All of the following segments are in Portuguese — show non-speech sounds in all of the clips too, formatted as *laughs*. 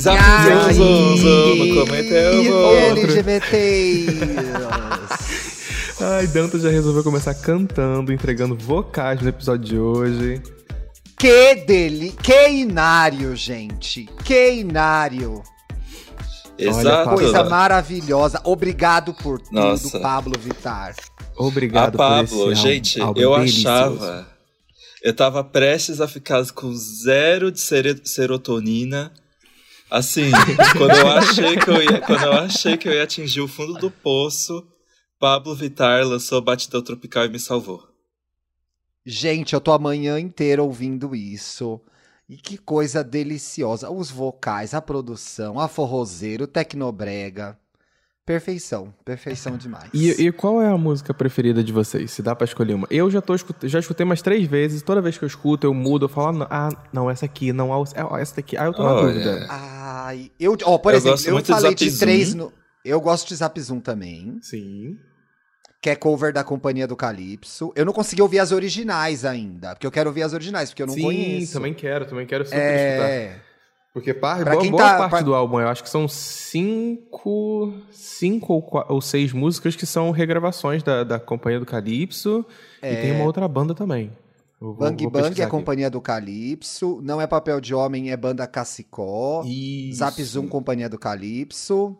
Zap, zoom, zoom, no comentário. LGBT. Ai, Dantas já resolveu começar cantando, entregando vocais no episódio de hoje. Que deli... Que inário, gente. Que inário. Exato. Coisa maravilhosa. Obrigado por tudo, Nossa. Pablo Vittar. Obrigado a por esse Pablo, gente, álbum eu delicioso. achava. Eu tava prestes a ficar com zero de serotonina. Assim, quando eu achei que eu ia, quando eu achei que eu ia atingir o fundo do poço, Pablo Vittar lançou Batidão Tropical e me salvou. Gente, eu tô a manhã inteira ouvindo isso. E que coisa deliciosa. Os vocais, a produção, a forrozeiro, o tecnobrega. Perfeição, perfeição demais. E, e qual é a música preferida de vocês? Se dá pra escolher uma. Eu já tô já escutei umas três vezes. Toda vez que eu escuto, eu mudo. Eu falo, ah, não, ah, essa aqui, não, ah, essa daqui. Ah, eu tô na Olha. dúvida. Ai, eu, ó, por Eu exemplo, eu falei de três no. Eu gosto de Zap Zoom também, Sim. que é cover da Companhia do Calypso. Eu não consegui ouvir as originais ainda, porque eu quero ouvir as originais, porque eu não Sim, conheço. também quero, também quero super escutar. É. Porque par, boa, quem boa tá- parte pra- do álbum, eu acho que são cinco, cinco ou, ou seis músicas que são regravações da, da Companhia do Calypso. E tem uma outra banda também. Vou- Bang vou Bang é aqui. Companhia do Calypso. Não é Papel de Homem, é Banda Cacicó. Isso. Zap Zoom, Companhia do Calypso.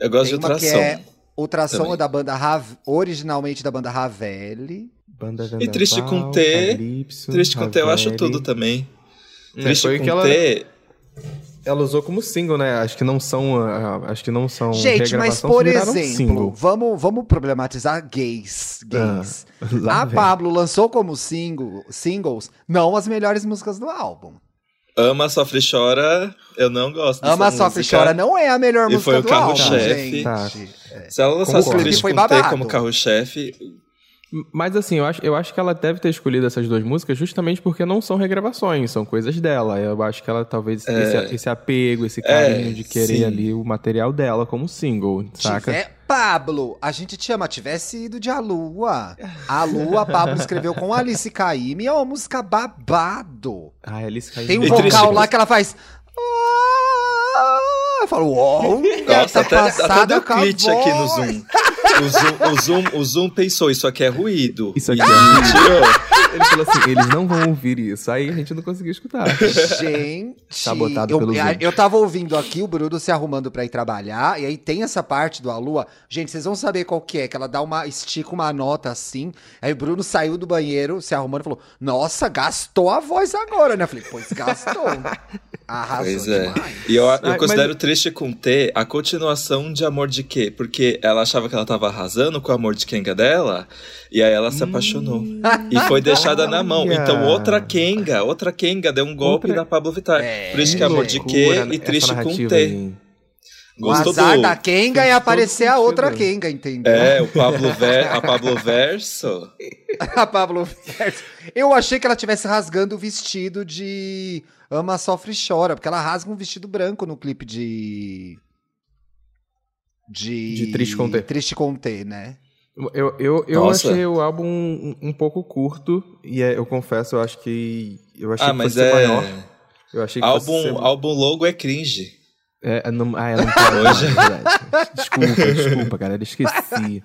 Eu gosto Tem de uma ultrassom. que é Ultrassom é da banda Rav... originalmente da banda Ravelli. Banda E Triste com T. Calypso, Triste com T, eu acho tudo também. É, Triste o com que ela, T. ela usou como single, né? Acho que não são, ah, acho que não são Gente, mas por exemplo, vamos, vamos problematizar gays. gays. *laughs* lá a vem. Pablo lançou como single, singles não as melhores músicas do álbum. Ama, Sofre e Chora, eu não gosto dessa Ama, Sofre e música. Chora não é a melhor E música foi o do álbum, carro-chefe. gente. Tá. Se ela lançasse. Triste Foi com T babado. como carro-chefe, Mas assim, eu acho, eu acho que ela deve ter escolhido essas duas músicas justamente porque não são regravações, são coisas dela. Eu acho que ela talvez esse, esse apego, esse carinho É, de querer sim. ali o material dela como single, saca? Tiver, Pablo, a gente te ama, tivesse ido de A Lua. A Lua, Pablo escreveu com Alice Caymmi, é uma música babado. Ah, Alice Caymmi. Tem um vocal triste, lá que ela faz... "Ah", Eu falo, uau, Nossa, tá até, até passada deu com a glitch aqui no. Zoom. *laughs* O Zoom, o Zoom. o Zoom pensou, isso aqui é ruído. Isso aqui e é ruído. tirou. Ele falou assim, eles não vão ouvir isso. Aí a gente não conseguiu escutar. Gente, Sabotado eu, pelo Zoom. eu tava ouvindo aqui o Bruno se arrumando pra ir trabalhar, e aí tem essa parte do A Lua. Gente, vocês vão saber qual que é, que ela dá uma, estica uma nota assim, aí o Bruno saiu do banheiro se arrumando e falou, nossa, gastou a voz agora, né? Eu falei, pois gastou. Arrasou Pois é. demais. E eu, eu mas- considero triste com T a continuação de Amor de Quê? Porque ela achava que ela tava arrasando com o amor de Kenga dela, e aí ela se apaixonou. E foi deixada na mão. Então outra Kenga, outra Kenga deu um golpe Outra- na Pablo Vittar. É, Por isso que é Amor de Quê Loucura e Triste com T. aí. O Gostou azar do... da Kenga é aparecer a outra. Kenga, entendeu? É, o Pablo Ver... a Pablo Verso. *laughs* a Pablo Verso. Eu achei que ela estivesse rasgando o vestido de Ama, Sofre e Chora, porque ela rasga um vestido branco no clipe de. De, De Triste com T. Triste com T, né? Eu, eu, eu Nossa. achei o álbum um, um pouco curto, e é- eu confesso, eu acho que. Eu achei Ah, que mas é... maior. Eu achei que fosse Álbum, ser... álbum logo é cringe. É, não, ah, é, não pode, Hoje. é. Desculpa, desculpa, cara, eu esqueci. *laughs*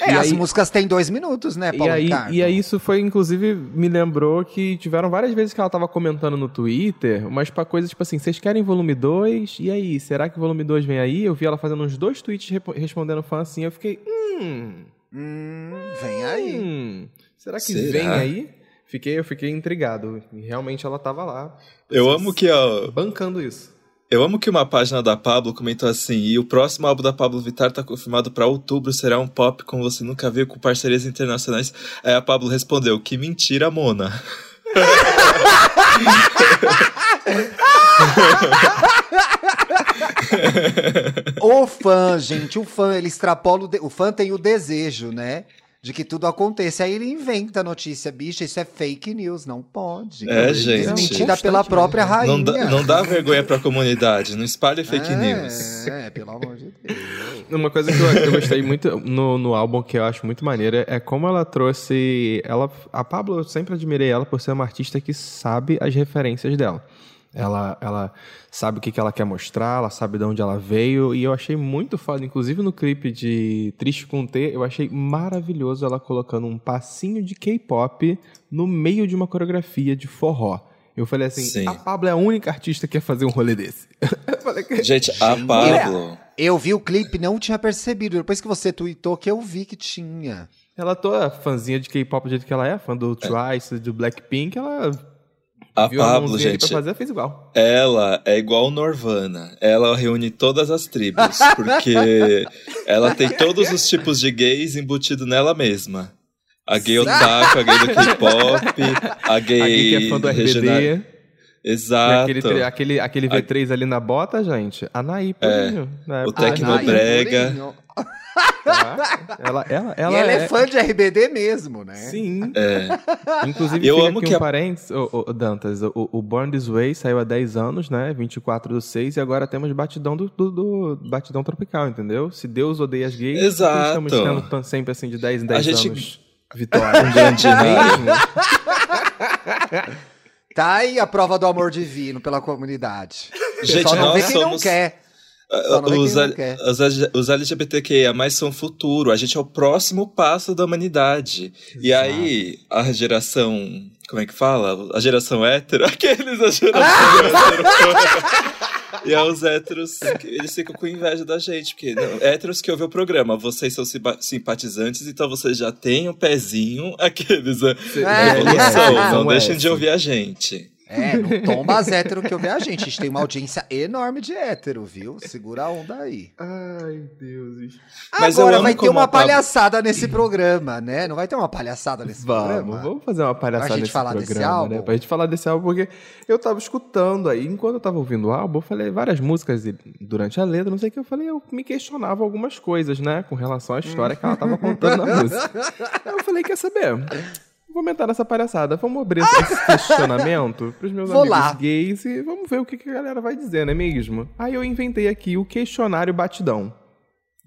É, E as aí- músicas têm dois minutos, né, E Paulo aí, Ricardo? e aí isso foi, inclusive, me lembrou que tiveram várias vezes que ela tava comentando no Twitter, mas pra coisas tipo assim, vocês querem volume 2? E aí, será que o volume 2 vem aí? Eu vi ela fazendo uns dois tweets respondendo fã assim, eu fiquei, hum, Hum, vem aí. hum, será que Será? vem aí? Fiquei, eu fiquei intrigado. E realmente ela tava lá, Eu amo que, ó, bancando isso. Eu amo que uma página da Pablo comentou assim: e o próximo álbum da Pablo Vittar tá confirmado pra outubro, será um pop como você nunca viu, com parcerias internacionais. Aí a Pablo respondeu: que mentira, Mona. *laughs* O fã, gente, o fã, ele extrapola. O, de- o fã tem o desejo, né? De que tudo aconteça. Aí ele inventa a notícia, bicha, isso é fake news, não pode. É, gente. Desmentida pela própria rainha. Não dá, não dá vergonha pra comunidade, não espalhe fake é, news. É, pelo amor de Deus. Uma coisa que eu, eu gostei muito no, no álbum que eu acho muito maneira é como ela trouxe. Ela, a Pablo, eu sempre admirei ela por ser uma artista que sabe as referências dela. Ela, ela sabe o que, que ela quer mostrar, ela sabe de onde ela veio, e eu achei muito foda. Inclusive no clipe de Triste com T, eu achei maravilhoso ela colocando um passinho de K-pop no meio de uma coreografia de forró. Eu falei assim, Sim. a Pablo é a única artista que quer fazer um rolê desse. *laughs* Eu falei que- Gente, a Pablo. Eu vi o clipe, não tinha percebido. Depois que você tweetou que eu vi que tinha. Ela toda fãzinha de K-pop do jeito que ela é, fã do Twice, do Blackpink, ela A viu a Pablo, gente, pra fazer, fez igual. ela é igual Norvana. Ela reúne todas as tribos, *laughs* porque ela tem todos os tipos de gays embutido nela mesma. A gay otaku, a gay do K-pop, *laughs* a gay, A gay que é fã do regional- RBD, Exato. aquele, aquele, aquele V3 ali na bota, gente, Anaí Purinho. É, Tecno da- Ai, brega. Purinho. Tá? *laughs* Ela, ela, E ela, ela é fã de RBD mesmo, né? Sim. É. *laughs* Inclusive, Eu fica amo aqui que um a- parênteses, o, Dantas, o, o Born This Way saiu há 10 anos, né? 24 do 6, e agora temos Batidão do, do, do- Batidão Tropical, entendeu? Se Deus odeia as gays, Exato. estamos tendo sempre assim de 10 em 10 A gente- anos. Vitória. Um grande *laughs* Mesmo? Tá aí a prova do amor divino pela comunidade. Gente, Só não nós vê quem não somos- quer. Os, quer. os, os LGBTQIA são o futuro. A gente é o próximo passo da humanidade. E aí, a geração. Como é que fala? A geração hétero. *laughs* Aqueles, a geração *laughs* hétero. E aí, os héteros, eles ficam com inveja da gente. Porque não, héteros que ouvem o programa, vocês são simpa- simpatizantes, então vocês já têm um pezinho. *laughs* Aqueles. A É, evolução. é, não não é deixem de ouvir a gente. É, não tomba as hétero que eu vejo a gente. A gente tem uma audiência enorme de hétero, viu? Segura a onda aí. Ai, Deus. Mas Agora vai ter uma palhaçada nesse programa, né? Não vai ter uma palhaçada nesse Vamos, programa? vamos fazer uma palhaçada Pra gente nesse falar desse programa, álbum? né? Pra gente falar desse álbum, porque eu tava escutando aí, enquanto eu tava ouvindo o álbum, eu falei várias músicas e durante a letra, não sei o que, eu falei, eu me questionava algumas coisas, né? Com relação à história que ela tava contando na *laughs* música. Eu falei, quer saber? Vou aumentar essa palhaçada. Vamos abrir esse *laughs* questionamento pros meus Vou amigos lá. gays e vamos ver o que, que a galera vai dizer, não é mesmo? Aí eu inventei aqui o questionário batidão.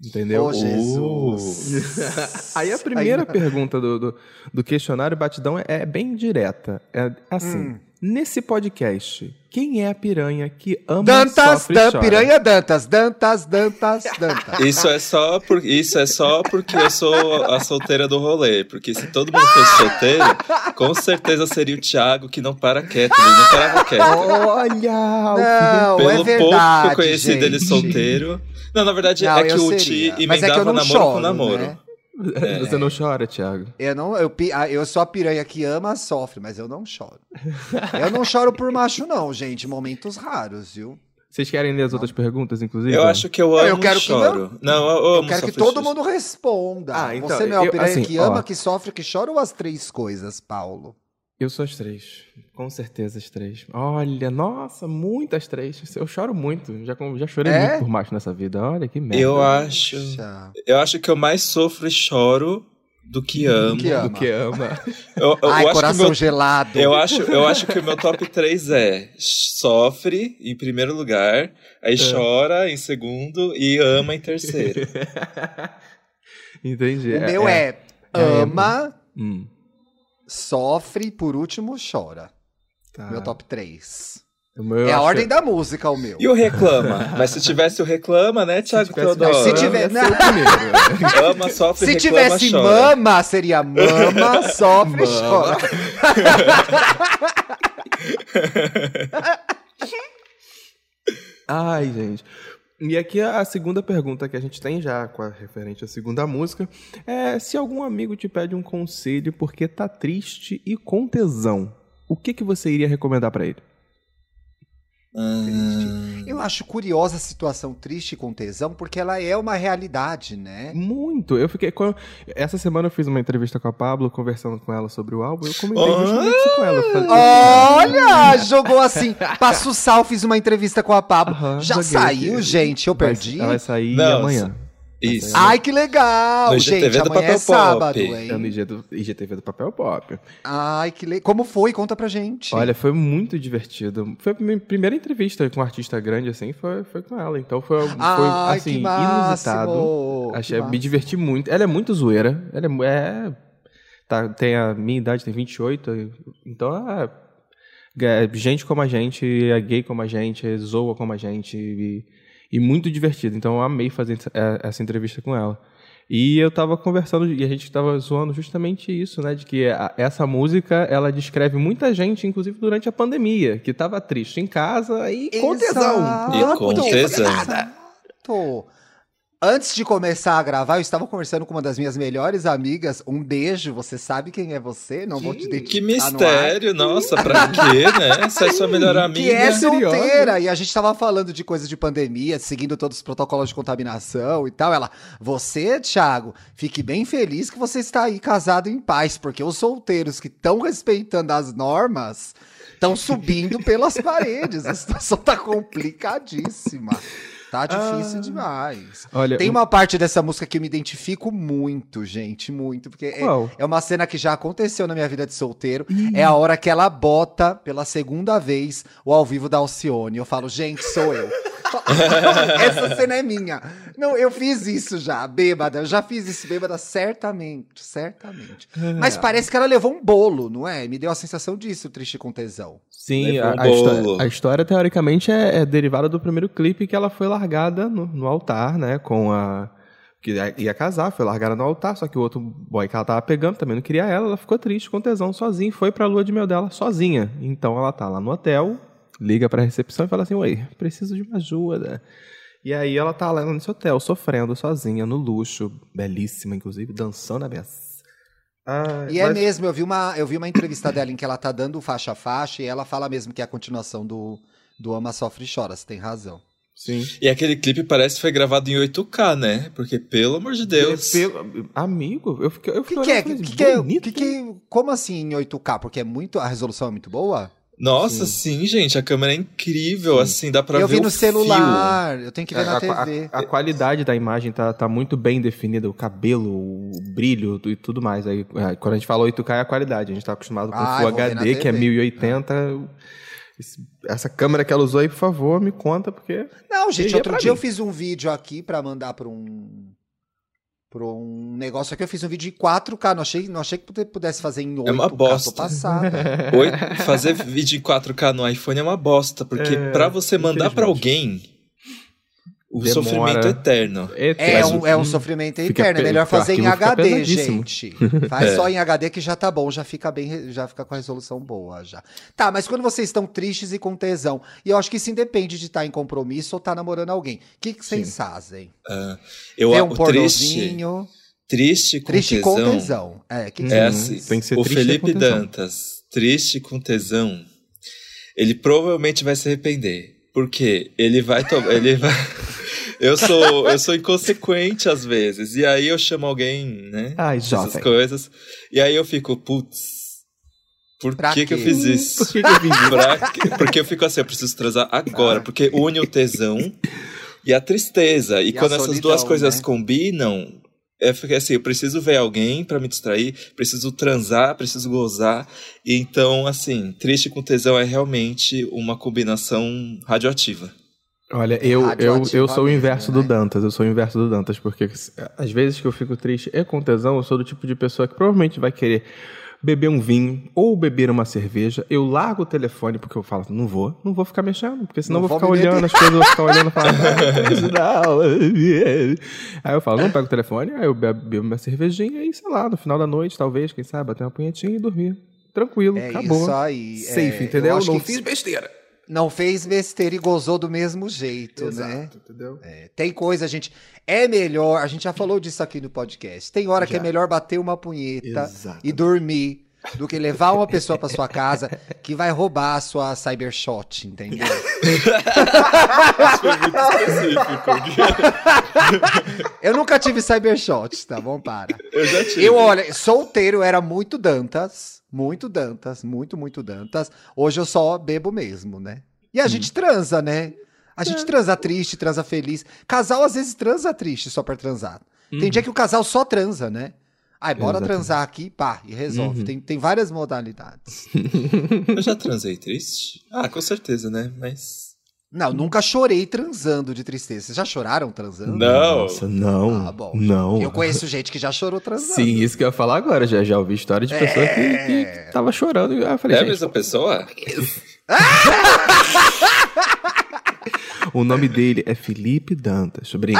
Entendeu? Ô, Jesus. *laughs* Aí a primeira pergunta do, do, do questionário batidão é, é bem direta. É assim: Hum. Nesse podcast, quem é a piranha que ama Dantas, sofre Dan, piranha Dantas, Dantas, Dantas, Dantas. Isso é só por, isso é só porque eu sou a solteira do rolê. Porque se todo mundo fosse solteiro, com certeza seria o Thiago que não para quieto, ele não parava quieto. Olha! Não, Pelo é pouco que verdade, eu conheci gente. dele solteiro. Não, na verdade Não, é que o. Ti é emendava não namoro choro, com namoro. né? O Você não chora, Thiago? Eu, não, eu, ah, eu sou a piranha que ama, sofre, mas eu não choro. Eu não choro por macho, não, gente. Momentos raros, viu? Vocês querem ler as outras perguntas, inclusive? Eu acho que eu Eu amo quero e que choro. Não, eu Eu quero que todo mundo responda. Ah, então, Você não é a eu- piranha assim, que ó. ama, que sofre, que chora ou as três coisas, Paulo? Eu sou as três. Com certeza as três. Olha, nossa, muitas três. Eu choro muito. Já, já chorei É? muito por macho nessa vida. Olha que merda. Eu acho. Eu acho que eu mais sofro e choro do que amo. que ama. Do que ama. *laughs* Eu, eu Ai, acho que coração meu- gelado. Eu acho, eu acho que o meu top 3 é sofre em primeiro lugar, aí chora em segundo e ama em terceiro. *laughs* Entendi. O meu é, É, ama, Hum, sofre, por último chora. tá. Meu top 3. O meu é a ordem da música, o meu. E o reclama? Mas se tivesse o reclama, né, Thiago tivesse- Teodoro? Se tiver- Ia ser o primeiro. *laughs* Ama, sofre, Se reclama, tivesse chora. mama, seria mama, *laughs* sofre, Mama. chora. *laughs* Ai, gente. E aqui a segunda pergunta que a gente tem já, com a referente à segunda música, é se algum amigo te pede um conselho porque tá triste e com tesão, o que que você iria recomendar pra ele? Hum, Eu acho curiosa a situação triste com tesão, porque ela é uma realidade, né? Muito. Eu fiquei. Essa semana eu fiz uma entrevista com a Pablo, conversando com ela sobre o álbum. Eu comentei Ah! justamente isso com ela. Falei, Olha, jogou assim. *laughs* Passo Sal, fiz uma entrevista com a Pablo. Já joguei saiu, gente? Eu vai- perdi? Ela vai sair Não, amanhã. Isso. Ai, que legal, No gente. IGTV do Amanhã é Papel sábado, Pop. É no hein? IG do, IGTV do Papel Pop. Ai, que legal. Como foi? Conta pra gente. Olha, foi muito divertido. Foi a minha primeira entrevista com um artista grande, assim, foi, foi com ela. Então foi, foi Ai, assim, inusitado. que Achei, me diverti muito. Ela é muito zoeira. Ela é. é tá, tem a minha idade, tem 28. Então é é, gente como a gente, é gay como a gente, é zoa como a gente, e, e muito divertido. Então eu amei fazer é, essa entrevista com ela. E eu tava conversando, e a gente tava zoando justamente isso, né? De que a, essa música, ela descreve muita gente, inclusive durante a pandemia, que tava triste em casa e com tesão. E com tesão. Exato. Antes de começar a gravar, eu estava conversando com uma das minhas melhores amigas. Um beijo, você sabe quem é você? Não vou te identificar. Que mistério, nossa, pra quê, né? Você é sua melhor amiga. Que é solteira. E a gente tava falando de coisas de pandemia, seguindo todos os protocolos de contaminação e tal. Ela, você, Thiago, fique bem feliz que você está aí casado em paz, porque os solteiros que estão respeitando as normas estão subindo *laughs* pelas paredes. A situação tá complicadíssima. Tá difícil ah, demais. Olha, Tem uma parte dessa música que eu me identifico muito, gente, muito. Porque é, é, uma cena que já aconteceu na minha vida de solteiro. Ih. É a hora que ela bota pela segunda vez o ao vivo da Alcione. Eu falo, gente, sou eu. *laughs* Essa cena é minha. Não, eu fiz isso já, bêbada. Eu já fiz isso bêbada, certamente, certamente. É. Mas parece que ela levou um bolo, não é? Me deu a sensação disso, triste com tesão. Sim, a, a, história, a, história, teoricamente é, é, derivada do primeiro clipe que ela foi largada no, no altar, né? Com a que ia casar, foi largada no altar, só que o outro boy que ela tava pegando também não queria ela, ela ficou triste com tesão sozinha, foi pra lua de mel dela sozinha. Então ela tá lá no hotel, liga para a recepção e fala assim: Oi, preciso de uma ajuda. E aí ela tá lá nesse hotel, sofrendo sozinha, no luxo, belíssima, inclusive, dançando a beça. Ah, e é mas... é mesmo, eu vi, uma, eu vi uma entrevista dela em que ela tá dando faixa a faixa e ela fala mesmo que é a continuação do, do Ama Sofre e Chora, você tem razão. Sim. E aquele clipe parece que foi gravado em 8K, né? Porque, pelo amor de Deus. É, pelo... Amigo, eu fiquei. Eu fiquei que, que, é, que, que, é, que, que, como assim em 8K? Porque é muito. A resolução é muito boa? Nossa, sim. sim, gente, a câmera é incrível, sim. assim, dá pra eu ver vi no celular, fio. eu tenho que ver é, na a, TV. A, a, qualidade da imagem tá, tá muito bem definida, o cabelo, o brilho e tudo mais. Aí, é, quando a gente fala 8K é a qualidade, a gente tá acostumado com ah, o Full HD, que é 1080. essa câmera que ela usou aí, por favor, me conta, porque... Não, gente, outro dia mim. eu fiz um vídeo aqui para mandar pra um por um negócio aqui. Eu fiz um vídeo de 4K. Não achei, não achei que pudesse fazer em 8K. É uma bosta. Passada. fazer vídeo em 4K no iPhone é uma bosta. Porque é, para você mandar para alguém. O Demora. sofrimento eterno. É um, é um sofrimento eterno. É melhor fazer em HD, gente. Faz *laughs* é. só em HD que já tá bom, já fica bem, já fica com a resolução boa já. Tá, mas quando vocês estão tristes e com tesão, e eu acho que isso independe de estar tá em compromisso ou estar tá namorando alguém. O que, que vocês fazem? Uh, eu Vê um pornozinho. Triste, triste com triste tesão. Com tesão. É, que que é assim, Tem que ser o Felipe Dantas, triste com tesão, ele provavelmente vai se arrepender. Porque ele vai tomar. ele vai. *laughs* Eu sou, eu sou inconsequente às vezes. E aí eu chamo alguém, né? Ai, jovem. Essas coisas. E aí eu fico, putz. Por que, que eu fiz isso? Por que, que eu fiz isso? Porque eu fico assim, eu preciso transar agora. Porque une o tesão e a tristeza. E, e quando essas duas coisas né? combinam, é porque assim, eu preciso ver alguém para me distrair, preciso transar, preciso gozar. E então, assim, triste com tesão é realmente uma combinação radioativa. Olha, eu, eu, eu sou o inverso né? do Dantas, eu sou o inverso do Dantas, porque às vezes que eu fico triste e com tesão, eu sou do tipo de pessoa que provavelmente vai querer beber um vinho ou beber uma cerveja, eu largo o telefone porque eu falo, não vou, não vou ficar mexendo, porque senão não vou ficar olhando as coisas, vou ficar olhando e falar, *laughs* não. Aí eu falo, não pego o telefone, aí eu bebo uma cervejinha e sei lá, no final da noite, talvez, quem sabe, bater uma punhetinha e dormir. Tranquilo, é acabou. Isso aí. Safe, é, entendeu? Não fiz besteira não fez besteira e gozou do mesmo jeito, né? Exato, né? Entendeu? É, tem coisa, gente. É melhor, a gente já falou disso aqui no podcast. Tem hora já. que é melhor bater uma punheta Exato. e dormir do que levar uma pessoa para sua casa que vai roubar a sua cybershot, entendeu? Isso foi muito específico. eu nunca tive cybershot, tá bom? Para. Eu já tive. Eu, olha, solteiro era muito Dantas. Muito Dantas, muito, muito Dantas. Hoje eu só bebo mesmo, né? E a hum. gente transa, né? A gente transa triste, transa feliz. Casal às vezes transa triste só pra transar. Tem uhum. dia que o casal só transa, né? Ai, bora Exatamente. transar aqui, pá, e resolve. Uhum. Tem, tem várias modalidades. *laughs* eu já transei triste? Ah, com certeza, né? Mas. Não, nunca chorei transando de tristeza. Vocês já choraram transando? Não. Nossa, não. Ah, bom. Não. Eu conheço gente que já chorou transando. Sim, isso que eu ia falar agora. Já, já ouvi história de pessoa é... que, que tava chorando. eu falei, é a mesma pessoa? Isso. O nome dele é Felipe Dantas, sobrinho.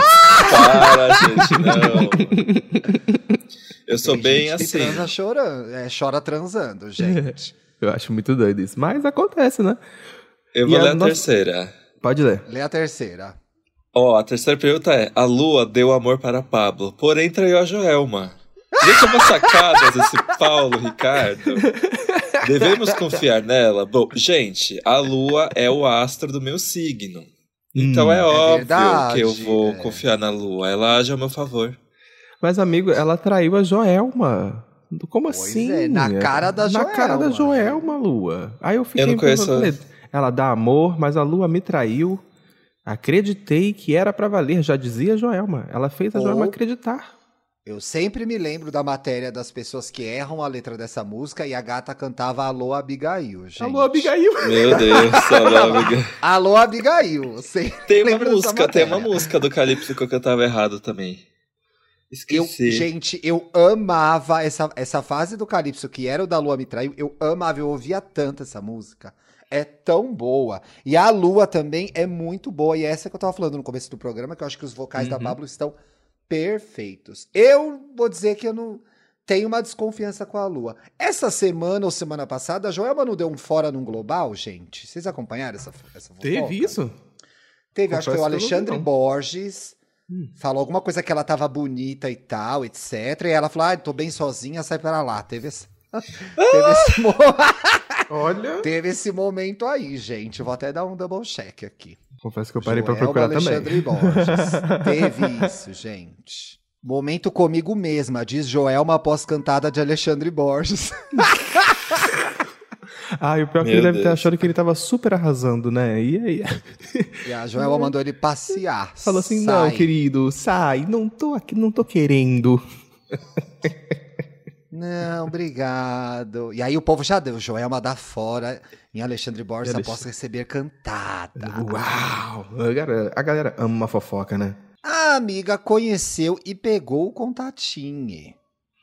Para, gente, não. Eu sou Tem bem gente que assim. transa chorando, é, chora transando, *laughs* gente. Eu acho muito doido isso. Mas acontece, né? Eu E vou a ler a nossa- terceira. Pode ler. Lê a terceira. Ó, a terceira pergunta é: A lua deu amor para Pablo, porém traiu a Joelma. Gente, é uma sacada esse Paulo Ricardo. Devemos confiar nela? Bom, gente, a lua é o astro do meu signo. Então Hum, é óbvio verdade, que eu vou é. confiar na lua. Ela age ao meu favor. Mas, amigo, ela traiu a Joelma. Como Pois assim? é, na cara da Na cara da Joelma. Joelma, Lua. Aí eu fiquei Eu não conheço pensando, ela dá amor, mas a Lua me traiu. Acreditei que era pra valer, já dizia a Joelma. Ela fez a Ou- Joelma acreditar. Eu sempre me lembro da matéria das pessoas que erram a letra dessa música e a gata cantava Alô Abigail, gente. Alô, Abigail. Meu Deus, alô, *laughs* amiga. Alô Abigail. *laughs* Tem uma música, tem uma música do Calypso que eu cantava errado também. Eu, gente, eu amava essa, essa fase do Calypso, que era o da Lua Me Traiu. Eu amava, eu ouvia tanto essa música. É tão boa. E a Lua também é muito boa. E essa que eu tava falando no começo do programa, que eu acho que os vocais da Uhum. Pablo estão perfeitos. Eu vou dizer que eu não tenho uma desconfiança com a Lua. Essa semana ou semana passada, a Joelma não deu um fora num global, gente? Vocês acompanharam essa, essa fofoca? Teve isso? Teve, acho que foi o Alexandre não. Borges. Hum. Falou alguma coisa que ela tava bonita e tal, etc. E ela falou: ah, tô bem sozinha, sai pra lá. Teve esse, *laughs* teve, esse mo- *laughs* Olha. teve esse momento aí, gente. Vou até dar um double check aqui. Confesso que eu parei pra Joelma procurar Alexandre também. Borges. *laughs* Teve isso, gente. Momento comigo mesma, diz Joelma após cantada de Alexandre Borges. *laughs* Ah, e o pior é que Meu ele deve ter Deus. achado que ele tava super arrasando, né? E aí? E a Joelma *laughs* mandou ele passear. Falou assim: Sai. não, querido, sai, não tô aqui, não tô querendo. Não, obrigado. E aí o povo já deu. Joelma dá fora em Alexandre Borges E Alex- após receber cantada. Uau! A galera, a galera ama uma fofoca, né? A amiga conheceu e pegou o contatinho.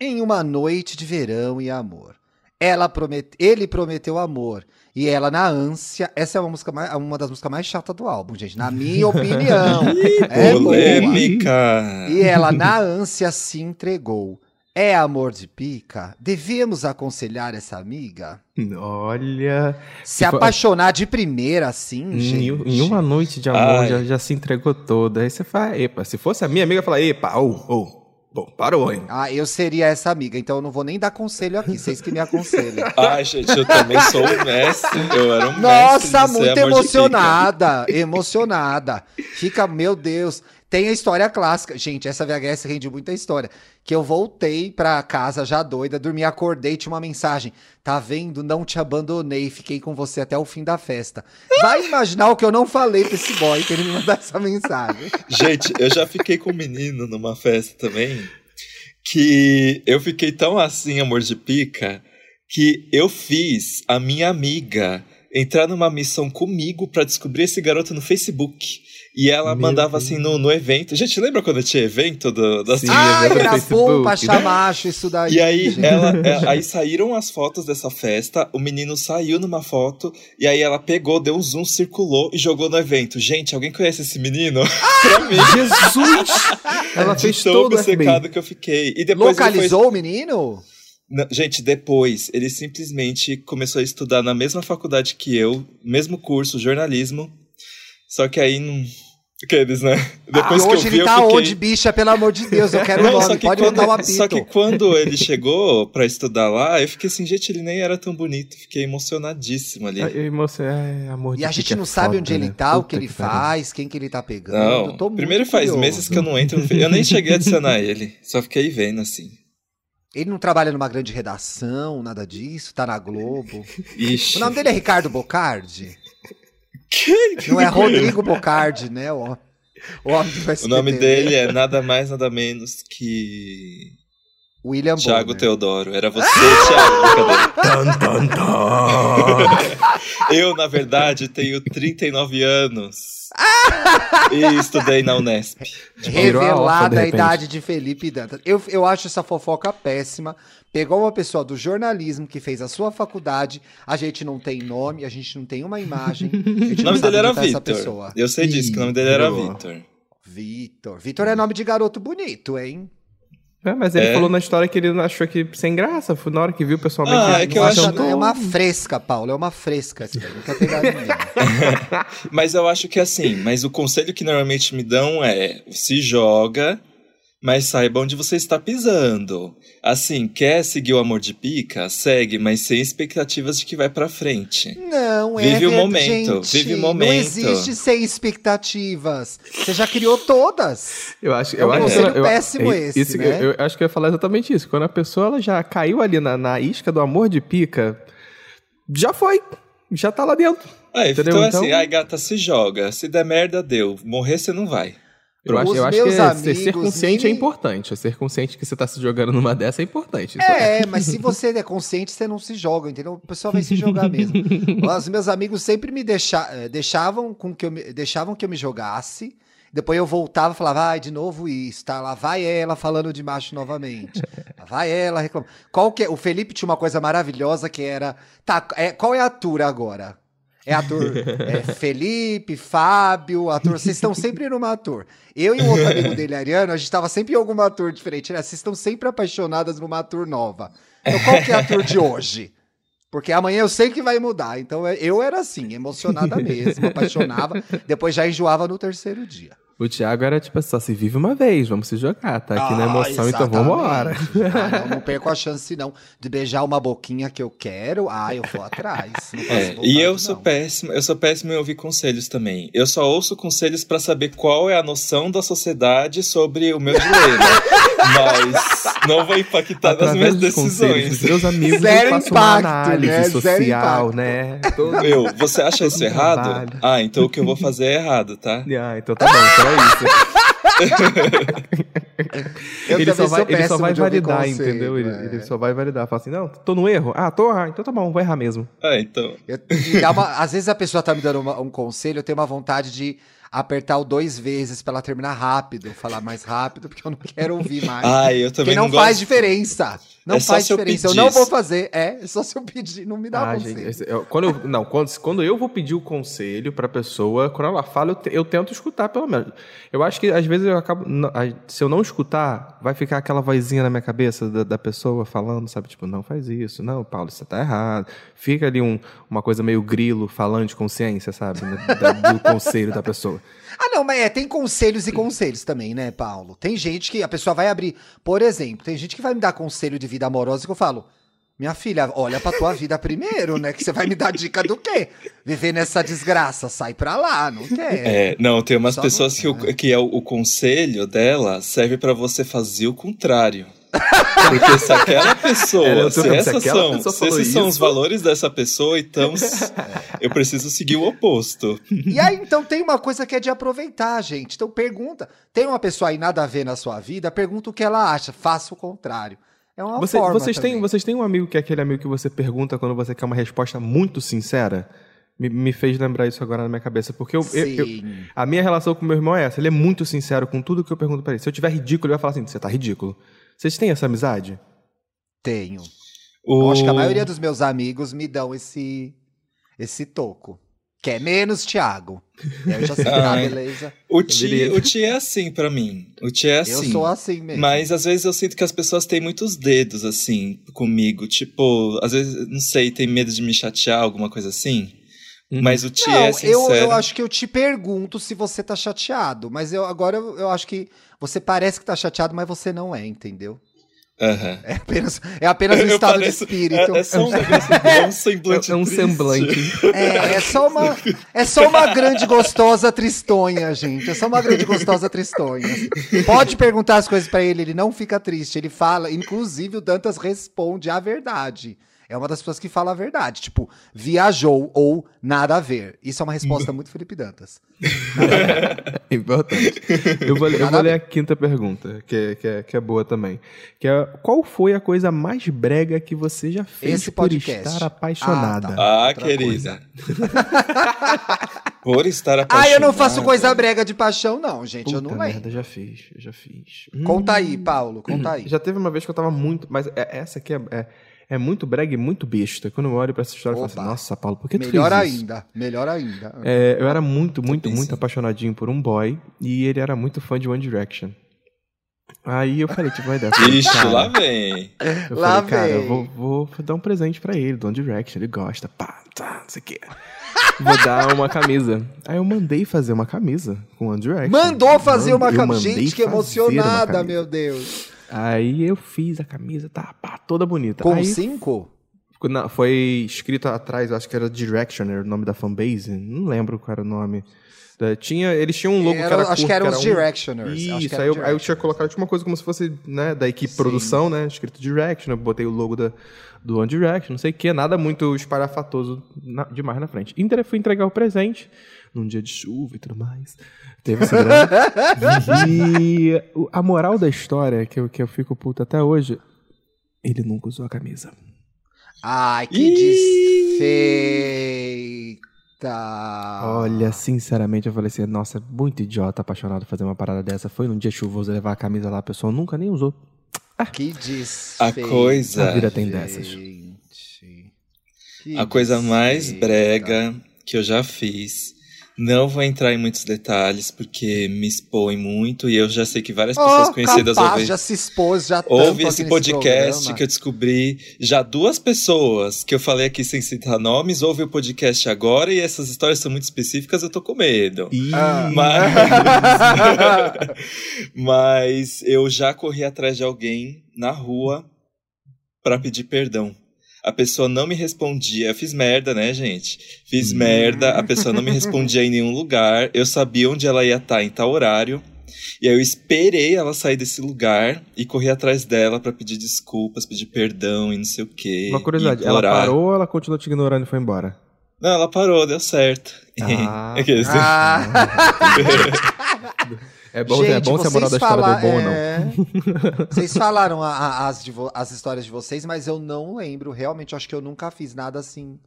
Em uma noite de verão e amor. Ela promet... Ele prometeu amor. E ela, na ânsia. Essa é uma, música mais... uma das músicas mais chatas do álbum, gente. Na minha *laughs* opinião. é boa. Polêmica. E ela, na ânsia, se entregou. É amor de pica? Devemos aconselhar essa amiga? Olha. Se for- apaixonar de primeira, assim, Em, gente. em uma noite de amor já, já se entregou toda. Aí você fala, epa, se fosse a minha amiga, eu ia falar, epa, ô, ô, bom, parou, hein? Ah, eu seria essa amiga, então eu não vou nem dar conselho aqui, vocês que me aconselham. *laughs* Ai, gente, eu também sou um mestre. Eu era um mestre. Nossa, de ser muito emocionada, emocionada. Fica, meu Deus. Tem a história clássica. Gente, essa VHS rende muita história. Que eu voltei pra casa já doida, dormi, acordei, tinha uma mensagem. Tá vendo? Não te abandonei, fiquei com você até o fim da festa. Vai imaginar o que eu não falei pra esse boy que ele me mandar essa mensagem. *laughs* Gente, eu já fiquei com um menino numa festa também. Que eu fiquei tão assim, amor de pica, que eu fiz a minha amiga entrar numa missão comigo pra descobrir esse garoto no Facebook. E ela Meu mandava Deus. assim no, no evento. Gente, lembra quando tinha evento do, da Sim, bom Facebook. pra chamacho isso daí. E aí, gente. ela, *laughs* é, aí saíram as fotos dessa festa, o menino saiu numa foto, e aí ela pegou, deu um zoom, circulou e jogou no evento. Gente, alguém conhece esse menino? *laughs* pra mim, Jesus! Ela de fez tão todo o obcecado que eu fiquei. E depois ele foi- Localizou o menino? Não, gente, depois ele simplesmente começou a estudar na mesma faculdade que eu, mesmo curso, jornalismo. Só que aí não. Aqueles, né? Depois ah, que eu hoje vi, ele eu tá fiquei... onde, bicha? Pelo amor de Deus, eu quero *laughs* Não, só nome. que, Pode quando, mandar o apito. *laughs* só que quando *laughs* ele chegou pra estudar lá, eu fiquei assim, gente, ele nem era tão bonito. Fiquei emocionadíssimo ali. Ai, moça, é, amor de E a gente é não sabe foda, onde ele né? tá, o que ele pariu. faz, quem que ele tá pegando. Não, Eu tô muito primeiro faz curioso. meses que eu não entro no Eu nem cheguei a adicionar ele. Só fiquei vendo assim. Ele não trabalha numa grande redação, nada disso, tá na Globo. Ixi. O nome dele é Ricardo Bocardi? Que- Não é Rodrigo Bocardi, né? O, o, O nome né? dele é nada mais, nada menos que. William Thiago Bonner. Teodoro. Era você, Thiago. *laughs* Eu, na verdade, tenho 39 anos. e estudei na Unesp. A de Revelada a repente. idade de Felipe Dantas. Eu, eu acho essa fofoca péssima, Pegou uma pessoa do jornalismo que fez a sua faculdade, a gente não tem nome, a gente não tem uma imagem. A *laughs* O nome dele era tá essa Vitor. pessoa. Eu sei disso, que o nome dele era. Vitor. Vitor. Vitor é nome de garoto bonito, hein? É, mas ele É. falou na história que ele não achou que sem graça. Foi na hora que viu pessoalmente. Ah, ele é que eu acho- é uma fresca, Paulo. É uma fresca. Esse daí, não quer pegar ninguém. *laughs* Mas eu acho que assim, mas o conselho que normalmente me dão é se joga, mas saiba onde você está pisando. Assim, quer seguir o amor de pica? Segue, mas sem expectativas de que vai pra frente. Não, é Vive o momento, gente, vive o Não momento. existe sem expectativas. Você já criou todas. Eu acho, É eu um acho conselho eu- péssimo é, esse, isso, né? eu, eu acho que eu ia falar exatamente isso. Quando a pessoa ela já caiu ali na, na isca do amor de pica, já foi. Já tá lá dentro. Entendeu? então, Então- assim, ai gata, se joga. Se der merda, deu. Morrer você não vai. Eu acho, eu acho que é- ser, consciente é importante. Ser consciente que você tá se jogando numa dessa é importante. Isso É, *laughs* mas se você é consciente, você não se joga, entendeu? O pessoal vai se jogar mesmo. *laughs* Os meus amigos sempre me deixa- eh, deixavam, com que eu me, deixavam que eu me jogasse. Depois eu voltava e falava, ai, de novo isso, tá? Lá vai ela falando de macho novamente. Lá vai ela reclamando. Qual que é? O Felipe tinha uma coisa maravilhosa que era. Tá, é, qual é a tour agora? É a tour *laughs* é, Felipe, Fábio, a tour. Vocês estão sempre numa tour. Eu e um outro amigo dele, Ariano, a gente tava sempre em alguma tour diferente. Né? Vocês estão sempre apaixonadas numa tour nova. Então qual que é a tour de hoje? Porque amanhã eu sei que vai mudar. Então é- eu era assim, emocionada mesmo, apaixonava. Depois já enjoava no terceiro dia. O Thiago era tipo, só se vive uma vez, vamos se jogar, tá aqui na Ah, emoção, então exatamente. vambora. Ah, não, não perco a chance, não. De beijar uma boquinha que eu quero, ah, eu vou atrás. Não posso É, voltar, e eu não. sou péssimo, eu sou péssimo em ouvir conselhos também. Eu só ouço conselhos pra saber qual é a noção da sociedade sobre o meu dilema. *laughs* mas não vai impactar nas minhas decisões. dos meus amigos, Zero eu faço impacto, uma análise né? Zero social, impacto. né? Todo- Meu, você acha isso errado? Trabalho. Ah, então o que eu vou fazer é errado, tá? *laughs* Ah, então tá bom, então isso. *laughs* Ele, só vai, ele só vai validar, conselho, entendeu? Ele, é. ele só vai validar. Fala assim, não, tô no erro? Ah, tô, ah, então tá bom, vou errar mesmo. Ah, então. Eu- uma- *laughs* às vezes a pessoa tá me dando uma- um conselho, eu tenho uma vontade de apertar o dois vezes pra ela terminar rápido, falar mais rápido, porque eu não quero ouvir mais. Ah, eu porque também não, não, faz gosto. diferença. Não É faz eu diferença. Eu, pedir não vou fazer. É, é só se eu pedir. Não me dá Ah, conselho. gente, eu- quando eu, não, quando, quando eu vou pedir o conselho pra pessoa, quando ela fala, eu, te- eu tento escutar, pelo menos. Eu acho que às vezes eu acabo. não, se eu não escutar, vai ficar aquela vozinha na minha cabeça da, da pessoa falando, sabe? Tipo, não faz isso, não, Paulo, você tá errado. Fica ali um, uma coisa meio grilo falando de consciência, sabe? né, da- do conselho da pessoa. Ah, não, mas é, tem conselhos e conselhos também, né, Paulo? Tem gente que a pessoa vai abrir. Por exemplo, tem gente que vai me dar conselho de vida amorosa que eu falo. Minha filha, olha pra tua vida primeiro, né? Que você vai me dar dica do quê? Viver nessa desgraça, sai pra lá, não quer. É, não, tem umas Só pessoas não- que, o, que é o, o conselho dela serve pra você fazer o contrário. Porque se aquela É, pessoa, tô se, falando, se são, pessoa se esses são os isso- valores dessa pessoa, então *laughs* eu preciso seguir o oposto. E aí, então, tem uma coisa que é de aproveitar, gente. Então, pergunta. Tem uma pessoa aí nada a ver na sua vida, pergunta o que ela acha, faça o contrário. É uma Você- forma vocês, têm, vocês têm um amigo que é aquele amigo que você pergunta quando você quer uma resposta muito sincera? Me, me fez lembrar isso agora na minha cabeça. Porque eu, eu- eu- a minha relação com meu irmão é essa. Ele é muito sincero com tudo que eu pergunto pra ele. Se eu tiver ridículo, ele vai falar assim: você tá ridículo. Vocês têm essa amizade? Tenho. O... Eu acho que a maioria dos meus amigos me dão esse, esse toco. Que é menos Thiago. Eu já sei, *laughs* tá, Ai. beleza? O Ti, Beleza. o Ti é assim pra mim. O Ti é Eu assim. sou assim mesmo. Mas às vezes eu sinto que as pessoas têm muitos dedos, assim, comigo. Tipo, às vezes, não sei, tem medo de me chatear, alguma coisa assim. Uhum. Mas o Ti Não, é eu, sincero. eu acho que eu te pergunto se você tá chateado. Mas eu agora eu, eu acho que você parece que tá chateado, mas você não é, entendeu? Aham. É apenas, é apenas um Eu estado pareço- de espírito. É, é só um é um semblante *laughs* É um semblante. É, é só uma, é só uma grande gostosa tristonha, gente. É só uma grande gostosa tristonha. Pode perguntar as coisas pra ele, ele não fica triste. Ele fala, inclusive o Dantas responde a verdade. É uma das pessoas que fala a verdade, tipo, viajou ou nada a ver. Isso é uma resposta muito Felipe Dantas. *laughs* Importante. Eu vou, eu vou ler a quinta pergunta, que é, que, é, que é boa também. Que é, qual foi a coisa mais brega que você já fez Esse por estar apaixonada? Ah, tá. Ah, querida. *laughs* Por estar apaixonado. Ah, eu não faço coisa brega de paixão, não, gente. eu não Puta lembro. já fiz, eu já fiz. Conta Hum. aí, Paulo, conta aí. Já teve uma vez que eu tava muito. Mas é- essa aqui é, é, é muito brega e muito besta. Quando eu olho pra essa história, eu falo Opa. assim: Nossa, Paulo, por que tu melhor fez isso? ainda, melhor ainda. É, eu era muito, muito, muito apaixonadinho por um boy e ele era muito fã de One Direction. Aí eu falei, tipo, vai dar. Ixi, cara, lá vem. Eu Lá falei, cara, vem. eu vou, vou dar um presente pra ele, do One Direction, ele gosta, pá, tá, não sei o quê. Vou dar uma camisa. Aí eu mandei fazer uma camisa com One Direction. Mandou fazer uma eu camisa. mandei Gente, que fazer uma emocionada, camisa. meu Deus. Aí eu fiz a camisa, tá, pá, toda bonita. Com Aí cinco? Não, foi escrito atrás, acho que era Directioner, o nome da fanbase. Não lembro qual era o nome. Tinha, eles tinham um logo Era- que era acho curto, que eram os um- Directioners. Isso, era aí eu, aí eu tinha colocado tipo, uma coisa como se fosse né, da equipe Sim. produção, né? Escrito Direction, eu botei o logo da, do One Direction, não sei o que, nada muito espalhafatoso na- demais na frente. Entre, fui entregar o presente num dia de chuva e tudo mais. Teve drama. *laughs* e a moral da história, que eu, que eu fico puto até hoje, ele nunca usou a camisa. Ai, que desfeita. Olha, sinceramente, eu falei assim, nossa, muito idiota, apaixonado fazer uma parada dessa. Foi num dia chuvoso levar a camisa lá, a pessoa nunca nem usou. Que desfeita. A coisa- A vida tem dessas. gente. Que A coisa mais brega que eu já fiz. Não vou entrar em muitos detalhes, porque me expõe muito e eu já sei que várias pessoas Oh, conhecidas capaz, ouvem. já se expôs, já Ouve tanto esse podcast que eu descobri. Já duas pessoas que eu falei aqui sem citar nomes, ouve o podcast agora e essas histórias são muito específicas, eu tô com medo. Ah. Mas, *laughs* mas eu já corri atrás de alguém na rua pra pedir perdão. A pessoa não me respondia. Eu fiz merda, né, gente? Fiz Hum. merda, a pessoa não me respondia em nenhum lugar. Eu sabia onde ela ia estar em tal horário. E aí eu esperei ela sair desse lugar e corri atrás dela pra pedir desculpas, pedir perdão e não sei o quê. Uma curiosidade, ela parou ou ela continuou te ignorando e foi embora? Não, ela parou, deu certo. Ah. *laughs* Ah. *laughs* *laughs* É bom, é bom se a moral da vocês história fala- deu bom ou não. é. Vocês falaram a- a- as, de vo- as histórias de vocês, mas eu não lembro. Realmente, acho que eu nunca fiz nada assim.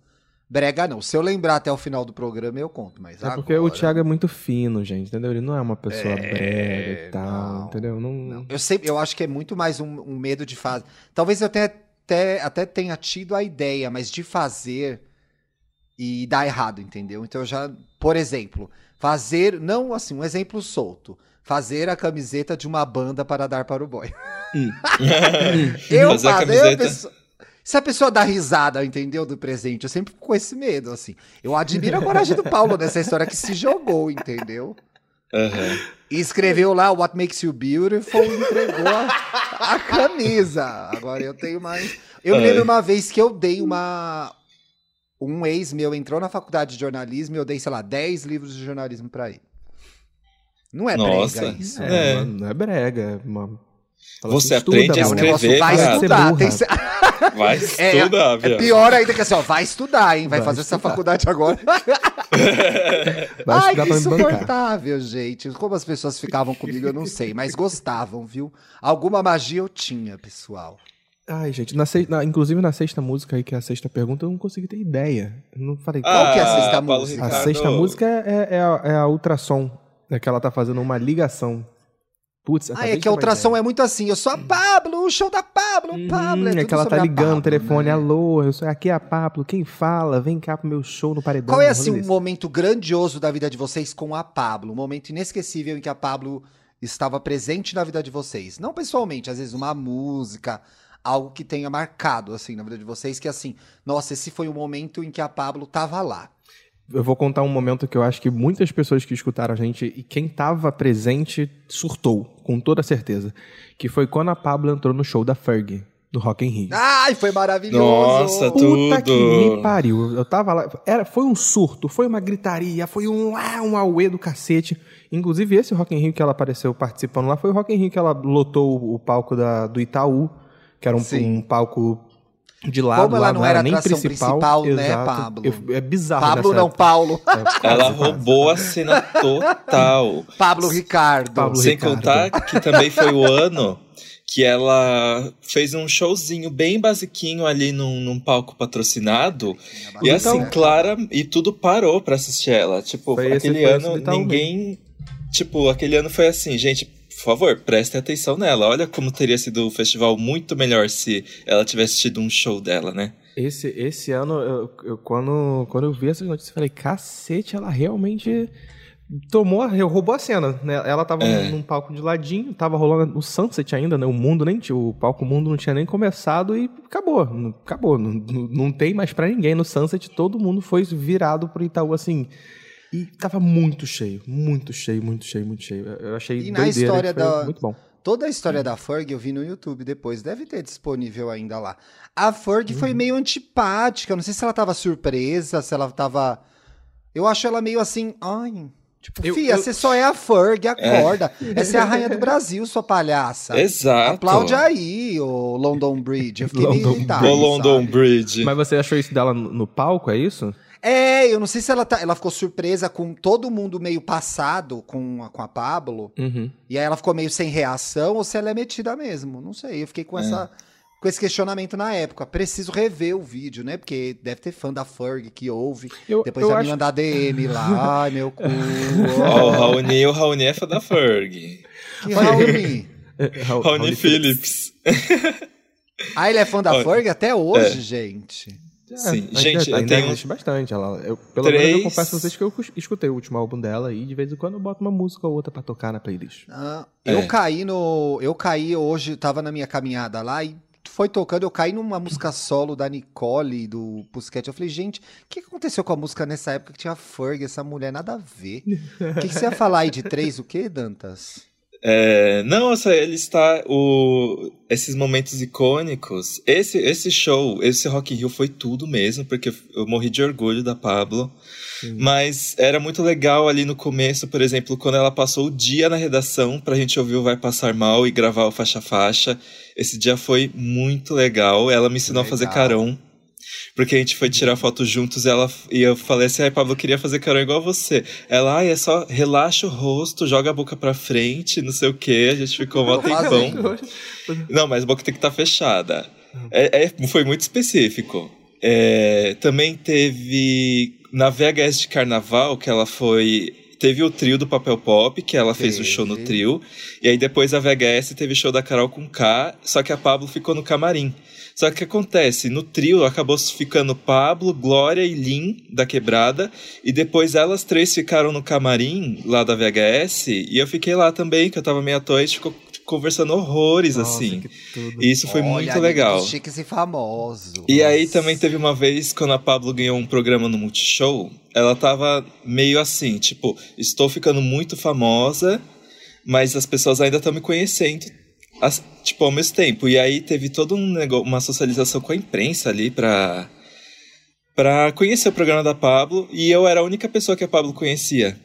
Brega, não. Se eu lembrar até o final do programa, eu conto. Mas É porque agora- o Thiago é muito fino, gente, entendeu? Ele não é uma pessoa É, brega e tal, não, entendeu? Não, Não, eu sempre, eu acho que é muito mais um, um medo de fazer. Talvez eu tenha até, até tenha tido a ideia, mas de fazer e dar errado, entendeu? Então eu já, por exemplo, fazer, não assim, um exemplo solto. Fazer a camiseta de uma banda para dar para o boy. *laughs* Eu Fazer a fazer a camiseta. pessoa- Se a pessoa dá risada, entendeu? Do presente, eu sempre fico com esse medo, assim. Eu admiro a coragem do Paulo nessa história que se jogou, entendeu? Aham. E escreveu lá What Makes You Beautiful e entregou a, a camisa. Agora eu tenho mais. Eu me lembro uma vez que eu dei uma. Um ex meu entrou na faculdade de jornalismo e eu dei, sei lá, 10 livros de jornalismo pra ele. Não é Nossa. brega isso. É, É. Não, é brega. é Você assim, estuda, aprende a É mano. escrever, negócio, vai estudar. É Tem que *laughs* Vai É, estudar, É viado. pior ainda que assim, ó, vai estudar, hein? Vai, Vai fazer essa estudar. faculdade agora. *laughs* Vai Ai, que insuportável, gente. Como as pessoas ficavam comigo, eu não sei, mas gostavam, viu? Alguma magia eu tinha, pessoal. Ai, gente, na seis- na- inclusive na sexta música aí, que é a sexta pergunta, eu não consegui ter ideia. Eu não falei. Qual que é a Ah, sexta música? A Ricardo. sexta música é, é a, é a ultrassom, né, que ela tá fazendo uma ligação. Putz, Ah, é que a ultrassom é muito assim. Eu sou a Pablo, o show da Pablo, Pablo. Hum, é é tudo que ela tá ligando Pablo, o telefone, né? alô, eu sou, aqui é a Pablo, quem fala? Vem cá pro meu show no paredão. Qual é assim um momento grandioso da vida de vocês com a Pablo? Um momento inesquecível em que a Pablo estava presente na vida de vocês? Não pessoalmente, às vezes uma música, algo que tenha marcado assim na vida de vocês, que assim, nossa, esse foi o momento em que a Pablo tava lá. Eu vou contar um momento que eu acho que muitas pessoas que escutaram a gente e quem tava presente surtou, com toda certeza. Que foi quando a Pablo entrou no show da Ferg, do Rock in Rio. Ai, foi maravilhoso. Nossa, Puta que tudo. me pariu. Eu tava lá. Era, foi um surto, foi uma gritaria, foi um ah, um auê do cacete. Inclusive, esse Rock in Rio que ela apareceu participando lá foi o Rock in Rio que ela lotou o palco da, do Itaú, que era um, um palco de lado. Como ela lá, não era nem atração principal, principal, né. Pablo? Eu- é bizarro. Pablo não, Paulo. época. É, Ela roubou a cena total. *laughs* Pablo Ricardo. Pablo Sem Ricardo. contar que também foi o ano que ela fez um showzinho bem basiquinho ali num, num palco patrociado. E assim, Então- Clara, e tudo parou pra assistir ela. Tipo, Foi esse- aquele ano ninguém. Tipo, aquele ano foi assim, gente, por favor, prestem atenção nela. Olha como teria sido o festival muito melhor se ela tivesse tido um show dela, né? Esse, esse ano, eu, eu- quando, quando eu vi essas notícias, eu falei, cacete, ela realmente tomou, roubou a cena, né? Ela tava É. num, palco de ladinho, tava rolando o Sunset ainda, né? O mundo nem tinha, o palco mundo não tinha nem começado e acabou, acabou. Não, não, tem mais pra ninguém no Sunset, todo mundo foi virado pro Itaú, assim... E tava muito cheio, muito cheio, muito cheio, muito cheio. Eu achei E na doideira, história da- muito bom. Toda a história da Ferg eu vi no YouTube depois, deve ter disponível ainda lá. A Ferg Uhum. foi meio antipática, eu não sei se ela tava surpresa, se ela tava. Eu acho ela meio assim, ai. Tipo, Eu- fia, eu- você só é a Ferg, acorda. Essa é a rainha do Brasil, sua palhaça. Exato. Aplaude aí, o London Bridge. Eu fiquei meio London irritado. O London sabe? Bridge. Mas você achou isso dela no, no palco, é isso? É, eu não sei se ela, tá, ela ficou surpresa com todo mundo meio passado com a, com a Pablo. Uhum. E aí ela ficou meio sem reação ou se ela é metida mesmo. Não sei. Eu fiquei com, essa, com esse questionamento na época. Preciso rever o vídeo, né? Porque deve ter fã da Ferg que ouve. Eu, Depois eu vai acho... me mandar DM lá. *laughs* Ai, meu cu. Ó, o Raoni, o Raoni é fã da Ferg. Que Raoni. Raoni Raul Phillips. Ah, ele é fã da Ferg até hoje, gente. É, Sim, ainda- gente, eu ainda tenho existe bastante. Ela, eu, pelo menos eu três- confesso a vocês que eu escutei o último álbum dela e de vez em quando eu boto uma música ou outra pra tocar na playlist. Ah, É. Eu caí no. Eu caí hoje, tava na minha caminhada lá e foi tocando, eu caí numa música solo da Nicole, do Pusquete. Eu falei, gente, o que aconteceu com a música nessa época que tinha Ferg, essa mulher, nada a ver. O que, que você ia falar aí de três, o quê, Dantas? É, não, essa, ele está. O, esses momentos icônicos. Esse, esse show, esse Rock in Rio foi tudo mesmo, porque eu morri de orgulho da Pablo. Mas era muito legal ali no começo, por exemplo, quando ela passou o dia na redação pra gente ouvir o Vai Passar Mal e gravar o Faixa Faixa. Esse dia foi muito legal. Ela me ensinou a fazer Legal. carão. Porque a gente foi tirar foto juntos e, ela, e eu falei assim, ai, Pablo, eu queria fazer carão igual você. Ela, ai, é só relaxa o rosto, joga a boca pra frente, não sei o quê. A gente ficou mó *laughs* tempão. Não, mas a boca tem que estar fechada. É, é- foi muito específico. É, também teve na VHS de carnaval que ela foi. Teve o trio do Papel Pop, que ela fez o show no trio. E aí depois a VHS teve show da Carol com K, só que a Pablo ficou no camarim. Só que o que acontece? No trio acabou ficando Pablo, Glória e Lin da Quebrada. E depois elas três ficaram no camarim lá da VHS. E eu fiquei lá também, que eu tava meio à toa, e a gente ficou conversando horrores, Nossa, assim. E isso foi Olha, muito legal. Chiques e famosos. E aí também teve uma vez, quando a Pablo ganhou um programa no Multishow, ela tava meio assim, tipo, estou ficando muito famosa, mas as pessoas ainda estão me conhecendo, as- tipo, ao mesmo tempo. E aí teve toda um nego- uma socialização com a imprensa ali pra, pra conhecer o programa da Pablo, e eu era a única pessoa que a Pablo conhecia.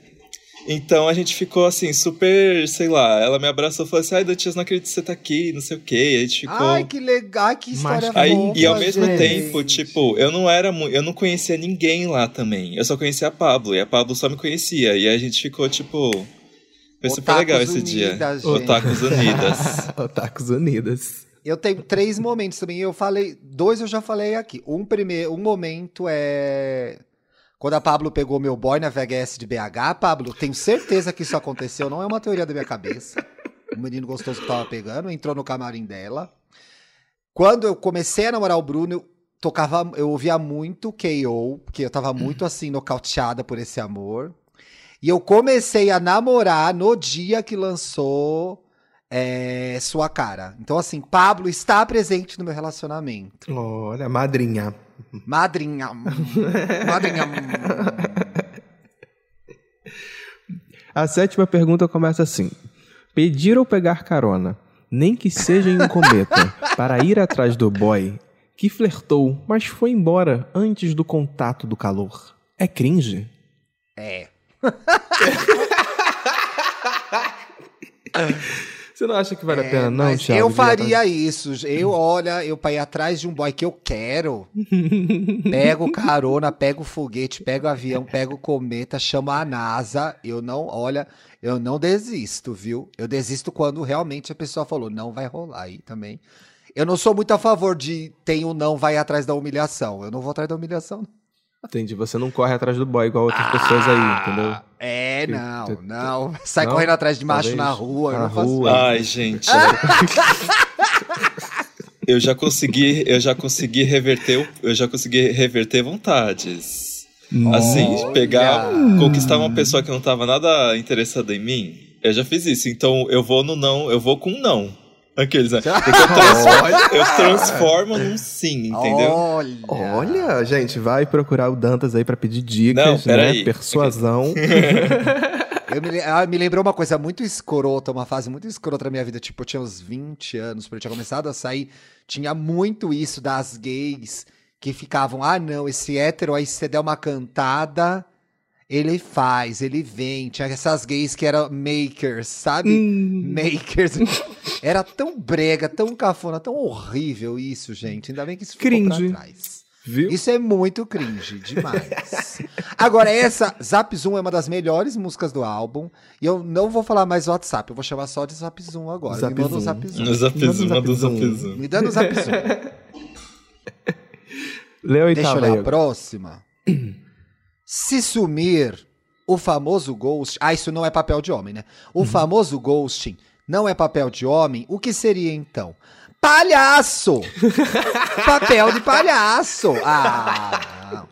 Então a gente ficou assim, super, sei lá, ela me abraçou e falou assim, ai, Dantias, não acredito que você tá aqui, não sei o quê. E a gente ficou... Ai, que legal, que história Mas- Aí, fofa, e ao mesmo gente. tempo, tipo, eu não era eu não conhecia ninguém lá também. Eu só conhecia a Pablo, e a Pablo só me conhecia. E a gente ficou, tipo. Foi super Otakus legal esse dia. unidas, gente. Otakus Unidas. *laughs* Otakus Unidas. Eu tenho três momentos também. Eu falei, dois eu já falei aqui. Um primeiro, um momento é quando a Pablo pegou meu boy na VHS de BH. Pablo, tenho certeza que isso aconteceu. Não é uma teoria da minha cabeça. O menino gostoso que tava pegando entrou no camarim dela. Quando eu comecei a namorar o Bruno, eu tocava, eu ouvia muito K.O., porque eu tava muito assim nocauteada por esse amor. E eu comecei a namorar no dia que lançou é, Sua Cara. Então, assim, Pablo está presente no meu relacionamento. Olha, madrinha. Madrinha. Madrinha. *laughs* A sétima pergunta começa assim: Pedir ou pegar carona, nem que seja em um cometa, *laughs* para ir atrás do boy que flertou, mas foi embora antes do contato do calor. É cringe? *laughs* Você não acha que vale É, a pena, não, Thiago? eu faria isso. Eu, olha, eu pra ir atrás de um boy que eu quero. Pego carona, pego foguete, pego avião, pego cometa, chamo a NASA. Eu não, olha, eu não desisto, viu? Eu desisto quando realmente a pessoa falou, não vai rolar aí também. Eu não sou muito a favor de tem o não vai atrás da humilhação. Eu não vou atrás da humilhação. não. Entendi, você não corre atrás do boy igual outras pessoas aí, entendeu? É, não, tu- tu- não. Sai não? correndo atrás de macho Talvez na rua. eu na não faço rua. isso. Ai, gente. *laughs* eu já consegui, eu já consegui reverter, eu já consegui reverter vontades. Assim, Olha! pegar, conquistar uma pessoa que não tava nada interessada em mim. Eu já fiz isso, então eu vou no não, eu vou com um não. Aqueles, né? *laughs* Porque eu transformo, eu transformo num sim, entendeu? Olha. Olha, gente, vai procurar o Dantas aí pra pedir dicas, Não, né? Persuasão. *laughs* Eu me, ah, me lembrou uma coisa muito escrota, uma fase muito escrota na minha vida. Tipo, eu tinha uns 20 anos, quando eu tinha começado a sair. Tinha muito isso das gays que ficavam, ah, não, esse hétero aí, se você der uma cantada, ele faz, ele vem. Tinha essas gays que eram makers, sabe? Hum. Makers. *laughs* Era tão brega, tão cafona, tão horrível isso, gente. Ainda bem que isso ficou Cringe. pra trás. Viu? Isso é muito cringe, demais. Agora, essa, Zap Zoom é uma das melhores músicas do álbum. E eu não vou falar mais WhatsApp, eu vou chamar só de Zap Zoom agora. Zap Me manda Zoom. Zap Zoom. No Zapzum, Manda manda o Zapzum. Zapzum. Me dando o Zap Zoom. A *laughs* Deixa eu ler a próxima. Se sumir o famoso ghost. Ah, isso não é papel de homem, né? O Uhum. famoso ghosting não é papel de homem. O que seria então? Palhaço! *laughs* papel de palhaço! Ah!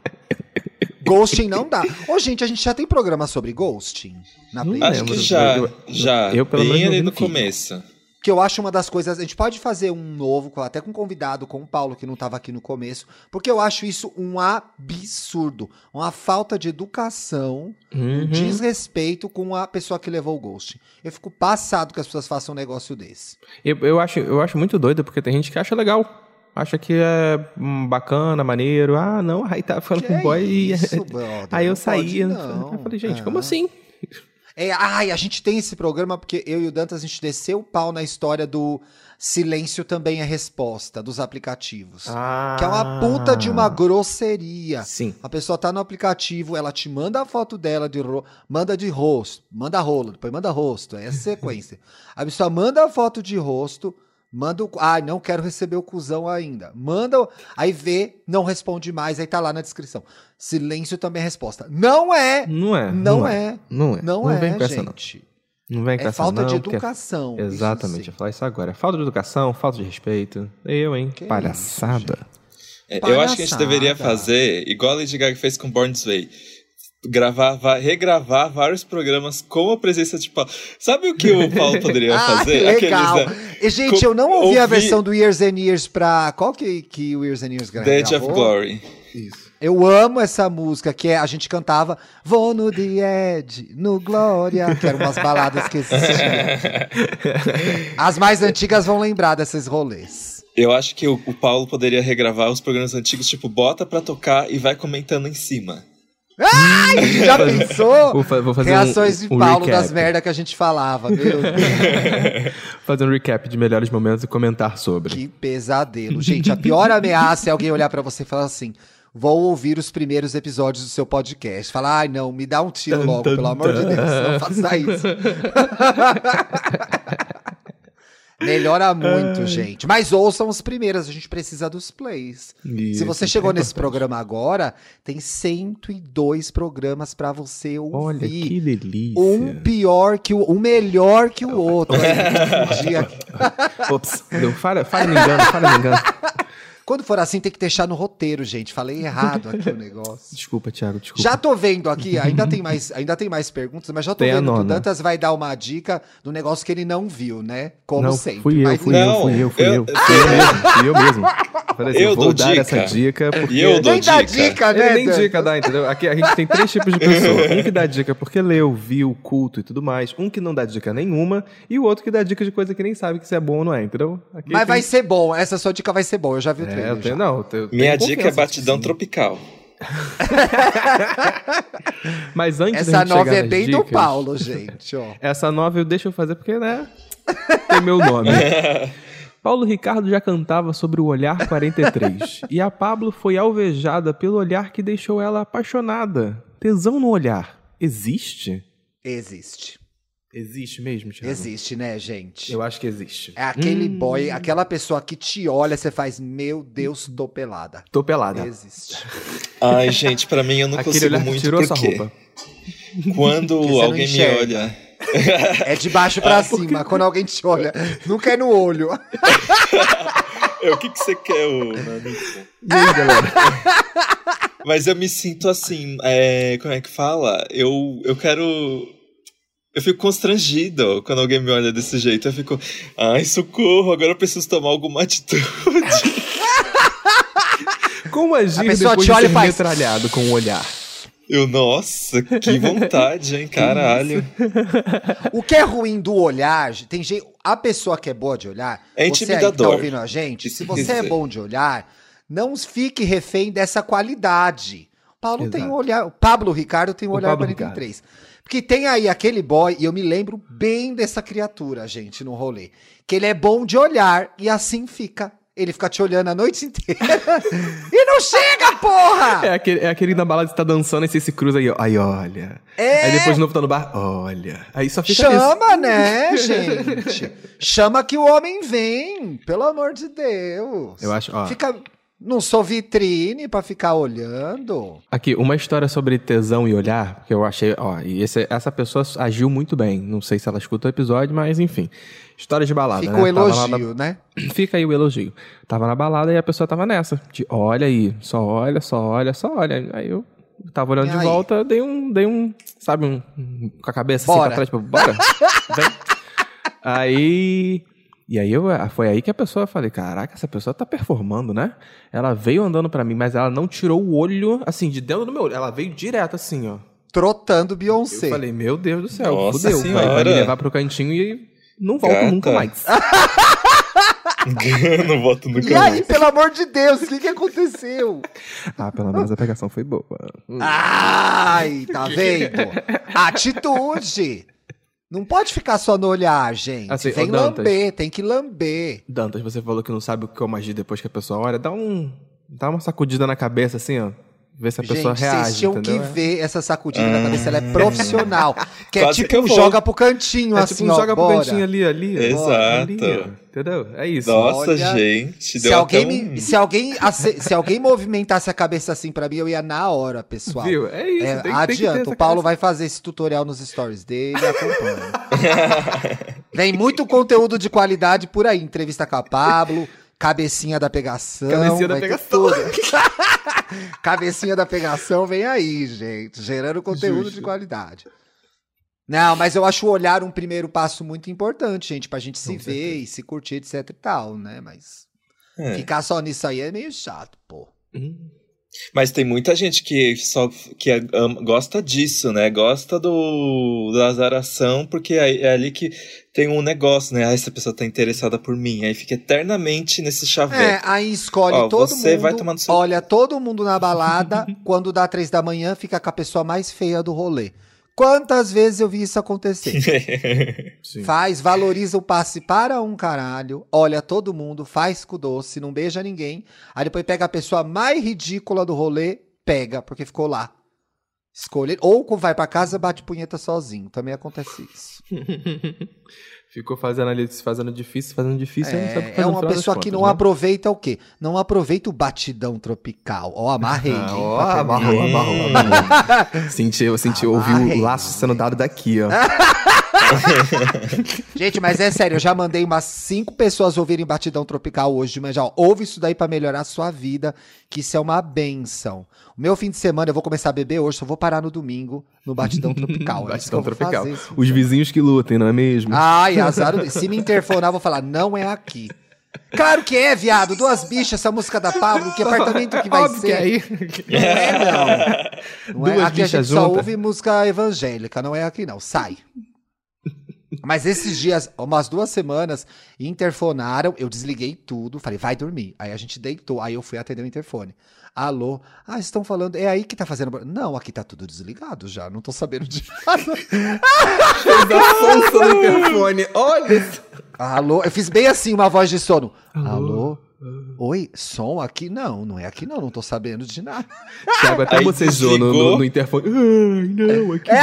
Ghosting não dá. Ô, gente, a gente já tem programa sobre ghosting na Não playlist? Acho que já, Eu- já. eu, pelo bem ali no começo. Que eu acho uma das coisas. A gente pode fazer um novo, até com convidado, com o Paulo, que não estava aqui no começo, porque eu acho isso um absurdo. Uma falta de educação, um Uhum. desrespeito com a pessoa que levou o ghost. Eu fico passado que as pessoas façam um negócio desse. Eu, eu, acho, eu acho muito doido, porque tem gente que acha legal. Acha que é hum, bacana, maneiro. Ah, não, aí tá falando Que com o boy e. isso, *laughs* brother? Aí eu saí. pode, eu não. falei, gente, como assim? É, ai, a gente tem esse programa porque eu e o Dantas a gente desceu o pau na história do silêncio também é resposta dos aplicativos. Ah. Que é uma puta de uma grosseria. Sim. A pessoa tá no aplicativo, ela te manda a foto dela de ro... manda de rosto, manda rola, depois manda rosto, é essa sequência. *laughs* a pessoa manda a foto de rosto, manda o, ah, não quero receber o cuzão ainda. Manda, o- aí vê, não responde mais, aí tá lá na descrição. Silêncio também é resposta. Não é. Não é. Não é. Não é. Não, é, vem com essa, não. gente. Não vem com É essa, falta não, de é- educação. isso Exatamente, sim. eu ia falar isso agora. Falta de educação, falta de respeito. Eu, hein? Que Palhaçada. É, eu acho que a gente deveria fazer, igual a Lady Gaga fez com Born This Way. Gravar, va- regravar vários programas com a presença de Paulo. Sabe o que o Paulo poderia *laughs* Ah, fazer? legal. Aqueles, né? E, gente, eu não ouvi a ouvi- versão do Years and Years pra. Qual que, que o Years and Years gra- The Edge of gravou? Glory. Isso. Eu amo essa música, que é, a gente cantava Vou no The Edge, no Glória, que eram umas baladas que existiam. *laughs* As mais antigas vão lembrar desses rolês. Eu acho que o, o Paulo poderia regravar os programas antigos, tipo, bota pra tocar e vai comentando em cima. Já pensou? Vou, fa- vou fazer Reações um, de um Paulo recap. das merda que a gente falava, meu Deus. *laughs* Fazer um recap de melhores momentos e comentar sobre. Que pesadelo. Gente, a pior ameaça é alguém olhar pra você e falar assim: vou ouvir os primeiros episódios do seu podcast. Falar, ai, não, me dá um tiro logo, pelo amor de Deus, não faça isso. *laughs* Melhora *laughs* muito, gente. Mas ouçam os primeiros, a gente precisa dos plays. Se Isso, você isso chegou é nesse programa agora, tem 102 programas pra você ouvir. Olha, que delícia. Um pior que o. Um melhor que o *laughs* outro. Ops, fala, fala me engano, fala me engano. Quando for assim, tem que deixar no roteiro, gente. Falei errado aqui o negócio. Desculpa, Thiago, desculpa. Já tô vendo aqui, ainda tem mais, ainda tem mais perguntas, mas já tô Tem vendo que o. Dantas vai dar uma dica do negócio que ele não viu, né? Como não, sempre. Fui eu, Mas fui Não, eu, fui eu, fui eu- eu. *laughs* Fui eu mesmo, fui eu mesmo. Falei assim, Eu vou dou dar dica. essa dica porque... E eu dou Nem dá dica. dica, né? Ele nem dica dá, entendeu? Aqui a gente tem três tipos de *laughs* pessoa. Um que dá dica porque leu, viu, culto e tudo mais. Um que não dá dica nenhuma. E o outro que dá dica de coisa que nem sabe que se é bom ou não é, entendeu? Aqui Mas tem- vai ser bom, essa sua dica vai ser boa, eu já vi o É, tenho, não. Minha dica é batidão tropical. *laughs* Mas antes da Essa chegar é bem do dicas, Paulo, gente, ó. *laughs* Essa nove eu deixo eu fazer porque, né? tem meu nome. *laughs* Paulo Ricardo já cantava sobre o olhar 43. e a Pablo foi alvejada pelo olhar que deixou ela apaixonada. Tesão no olhar. Existe? Existe. Existe mesmo, Thiago? Existe, né, gente? Eu acho que existe. É aquele Hum. boy, aquela pessoa que te olha, você faz, meu Deus, tô pelada. Tô pelada. Existe. Ai, gente, pra mim eu não Aquele consigo muito tirou essa porque roupa. quando Porque não alguém me olha, *laughs* É de baixo pra cima, quando alguém te olha. Nunca é no olho. *laughs* "É, o que que você quer, ô, meu amigo?" E aí, galera? Mas eu me sinto assim, é, como é que fala? Eu, eu quero. Eu fico constrangido quando alguém me olha desse jeito. Eu fico, ai, socorro, agora eu preciso tomar alguma atitude. *laughs* Como agir A pessoa depois te olha de e ser faz- metralhado com o olhar? Eu, nossa, que vontade, hein, *laughs* caralho. O que é ruim do olhar, tem gente, a pessoa que é boa de olhar, É você aí que tá intimidador. ouvindo a gente, se você é bom de olhar, não fique refém dessa qualidade. Paulo tem um Exato. olhar, o Pablo Ricardo tem um O olhar Pablo 43. Porque tem aí aquele boy, e eu me lembro bem dessa criatura, gente, no rolê, que ele é bom de olhar e assim fica. Ele fica te olhando a noite inteira *laughs* e não chega, porra! É aquele, é aquele na balada que tá dançando e você se cruza aí, ó. Aí olha. É. Aí depois de novo tá no bar, olha. Aí só fica. Chama, né, *laughs* gente? Chama que o homem vem, pelo amor de Deus. Eu acho, ó. Fica, não sou vitrine pra ficar olhando. Aqui, uma história sobre tesão e olhar, que eu achei, ó, e esse- essa pessoa agiu muito bem. Não sei se ela escutou o episódio, mas enfim. História de balada, Fica né? o elogio, né? na- *clears throat* Fica aí o elogio. Tava na balada e a pessoa tava nessa. De olha aí, só olha, só olha, só olha. Aí eu tava olhando E de aí? volta, dei um, dei um, sabe, um, um- com a cabeça assim Bora. pra trás, tipo, bora. *laughs* Vem. Aí. E aí eu, foi aí que a pessoa eu falei, caraca, essa pessoa tá performando, né? Ela veio andando pra mim, mas ela não tirou o olho, assim, de dentro do meu olho. Ela veio direto, assim, ó. Trotando Eu Beyoncé. falei, meu Deus do céu, Nossa fudeu. Vai, vai me Senhora. levar pro cantinho e não volto Gata. nunca mais. *laughs* *laughs* não voto nunca E aí, mais. pelo amor de Deus, o que, que aconteceu? ah, pelo menos a pegação foi boa. Ai, tá *laughs* vendo? Atitude. Não pode ficar só no olhar, gente. Assim, ô, Vem Dantas. lamber, tem que lamber. Dantas, você falou que não sabe o que eu agir depois que a pessoa olha. Dá um. Dá uma sacudida na cabeça assim, ó. Vê se a pessoa Gente, reage. vocês tinham entendeu? que ver essa sacudida na cabeça, ela é profissional. Que é Quase tipo que um vou. joga pro cantinho, É assim, tipo um ó, joga pro bora. cantinho ali, ali. ó. Exato. Ali, ó. entendeu? É isso. Nossa, Olha, gente, Se deu alguém, me- um... se, alguém, se alguém movimentasse a cabeça assim pra mim, eu ia na hora, pessoal. Viu? É isso. É, tem, tem adianta, essa o Paulo cabeça. vai fazer esse tutorial nos stories dele, acompanha. *laughs* Vem muito conteúdo de qualidade por aí. Entrevista com a Pablo, cabecinha da pegação. Cabecinha da pegação. *laughs* cabecinha da pegação vem aí, gente. Gerando conteúdo Justo. de qualidade. Não, mas eu acho o olhar um primeiro passo muito importante, gente, pra gente se Com ver e se curtir, etc e tal, né? Mas É. ficar só nisso aí é meio chato, pô. Hum. Mas tem muita gente que só que ama- gosta disso, né? Gosta do da azaração, porque é, é ali que tem um negócio, né? Ah, essa pessoa tá interessada por mim. Aí fica eternamente nesse É, chaveco. aí escolhe Ó, todo você mundo. vai tomar no seu- Olha, todo mundo na balada, *laughs* quando dá três da manhã, fica com a pessoa mais feia do rolê. Quantas vezes eu vi isso acontecer? *laughs* Faz, valoriza o passe para um caralho, olha todo mundo, faz com doce, não beija ninguém. Aí depois pega a pessoa mais ridícula do rolê, pega, porque ficou lá. Escolhe. Ou vai pra casa, bate punheta sozinho. Também acontece isso. *laughs* Ficou fazendo ali, se fazendo difícil, fazendo difícil. aí não sabe o que É, é uma pessoa que não né? aproveita o quê? Não aproveita o batidão tropical. Ó, amarrei. Ah, ó, pra amarrou, amarrou, amarrou. *laughs* Senti, eu senti, ouvi o laço sendo dado daqui, ó. *laughs* *laughs* Gente, mas é sério, eu já mandei umas cinco pessoas ouvirem Batidão Tropical hoje, mas já ó, ouve isso daí pra melhorar a sua vida, que isso é uma benção. O meu fim de semana eu vou começar a beber hoje, só vou parar no domingo no Batidão Tropical. *laughs* É Batidão vou tropical. Os vizinhos que lutem, não é mesmo? Ai, *laughs* azar. Se me interfonar, eu vou falar, não é aqui. Claro que é, viado. Duas bichas, essa música da Pablo, que apartamento que vai Óbvio ser? que é aí. Não é, não. Não é, Duas aqui a gente só ouve música evangélica, não é aqui não. Sai. Mas esses dias, umas duas semanas, interfonaram, eu desliguei tudo, falei, vai dormir. Aí a gente deitou, aí eu fui atender o interfone. Alô? Ah, estão falando. É aí que tá fazendo. Não, aqui tá tudo desligado já. Não tô sabendo de *laughs* nada. Fez a sonsa no interfone. Olha isso. Alô? Eu fiz bem assim, uma voz de sono. Alô? Oi, som aqui? Não, não é aqui não, não tô sabendo de nada. Thiago até Aí bocejou no, no, no interfone. Ai, não, aqui não.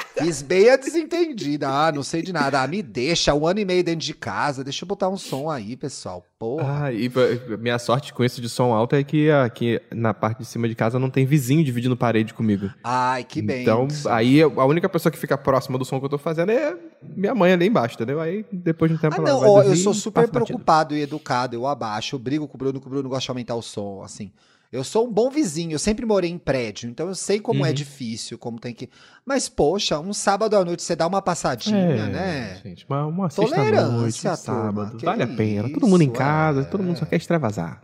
*laughs* *laughs* Fiz bem a desentendida. Ah, não sei de nada. Ah, me deixa, um ano e meio dentro de casa. Deixa eu botar um som aí, pessoal. Porra. Ah, e minha sorte com isso de som alto é que aqui na parte de cima de casa não tem vizinho dividindo parede comigo. Ai, que bem. Então, aí a única pessoa que fica próxima do som que eu tô fazendo é minha mãe ali embaixo, entendeu? Aí depois de um tempo Ah, ela não, vai ó, eu sou super passa batido. preocupado e educado, eu abaixo, eu brigo com o Bruno, que o Bruno gosta de aumentar o som, assim. Eu sou um bom vizinho, eu sempre morei em prédio, então eu sei como é Uhum. difícil, como tem que. Mas, poxa, um sábado à noite você dá uma passadinha, É, né? Gente, uma, uma Tolerância, sexta-noite, um sábado, que vale a pena. Todo mundo em isso, casa, é. todo mundo só quer extravasar.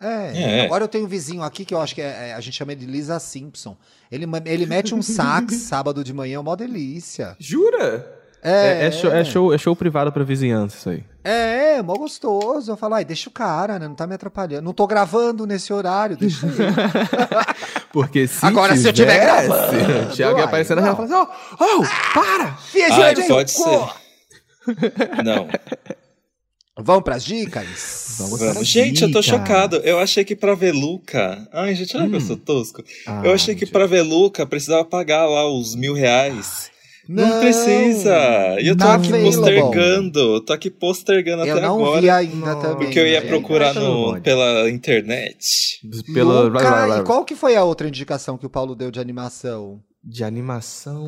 É. É. Agora eu tenho um vizinho aqui que eu acho que é, é- a gente chama ele de Lisa Simpson. Ele, ele mete um sax *laughs* sábado de manhã, uma delícia. Jura? É, É, é show, é, show, é show privado pra vizinhança isso aí. É, é, mó gostoso. Eu falo, ai, deixa o cara, né? Não tá me atrapalhando. Não tô gravando nesse horário, deixa ele. *laughs* Porque se Agora, se eu tiver tivesse, gravando, *laughs* o Thiago ia ai, aparecer na rua e falar assim, oh, oh, para! Ai, Gente, pode pô. ser. Não. *laughs* Vamos pras dicas? Vamos Vamos. pras Gente, eu tô dicas. chocado. Eu achei que pra ver Luca. Ai, gente, olha que eu Hum. sou tosco. Ah, eu achei que mentira. pra ver Luca precisava pagar lá os mil reais. Não, Não, precisa. E eu tô aqui available. postergando. Tô aqui postergando Eu até não agora. vi ainda Não, também. Porque eu ia procurar no pela internet. Pela, Luca, e qual que foi a outra indicação que o Paulo deu de animação? De animação.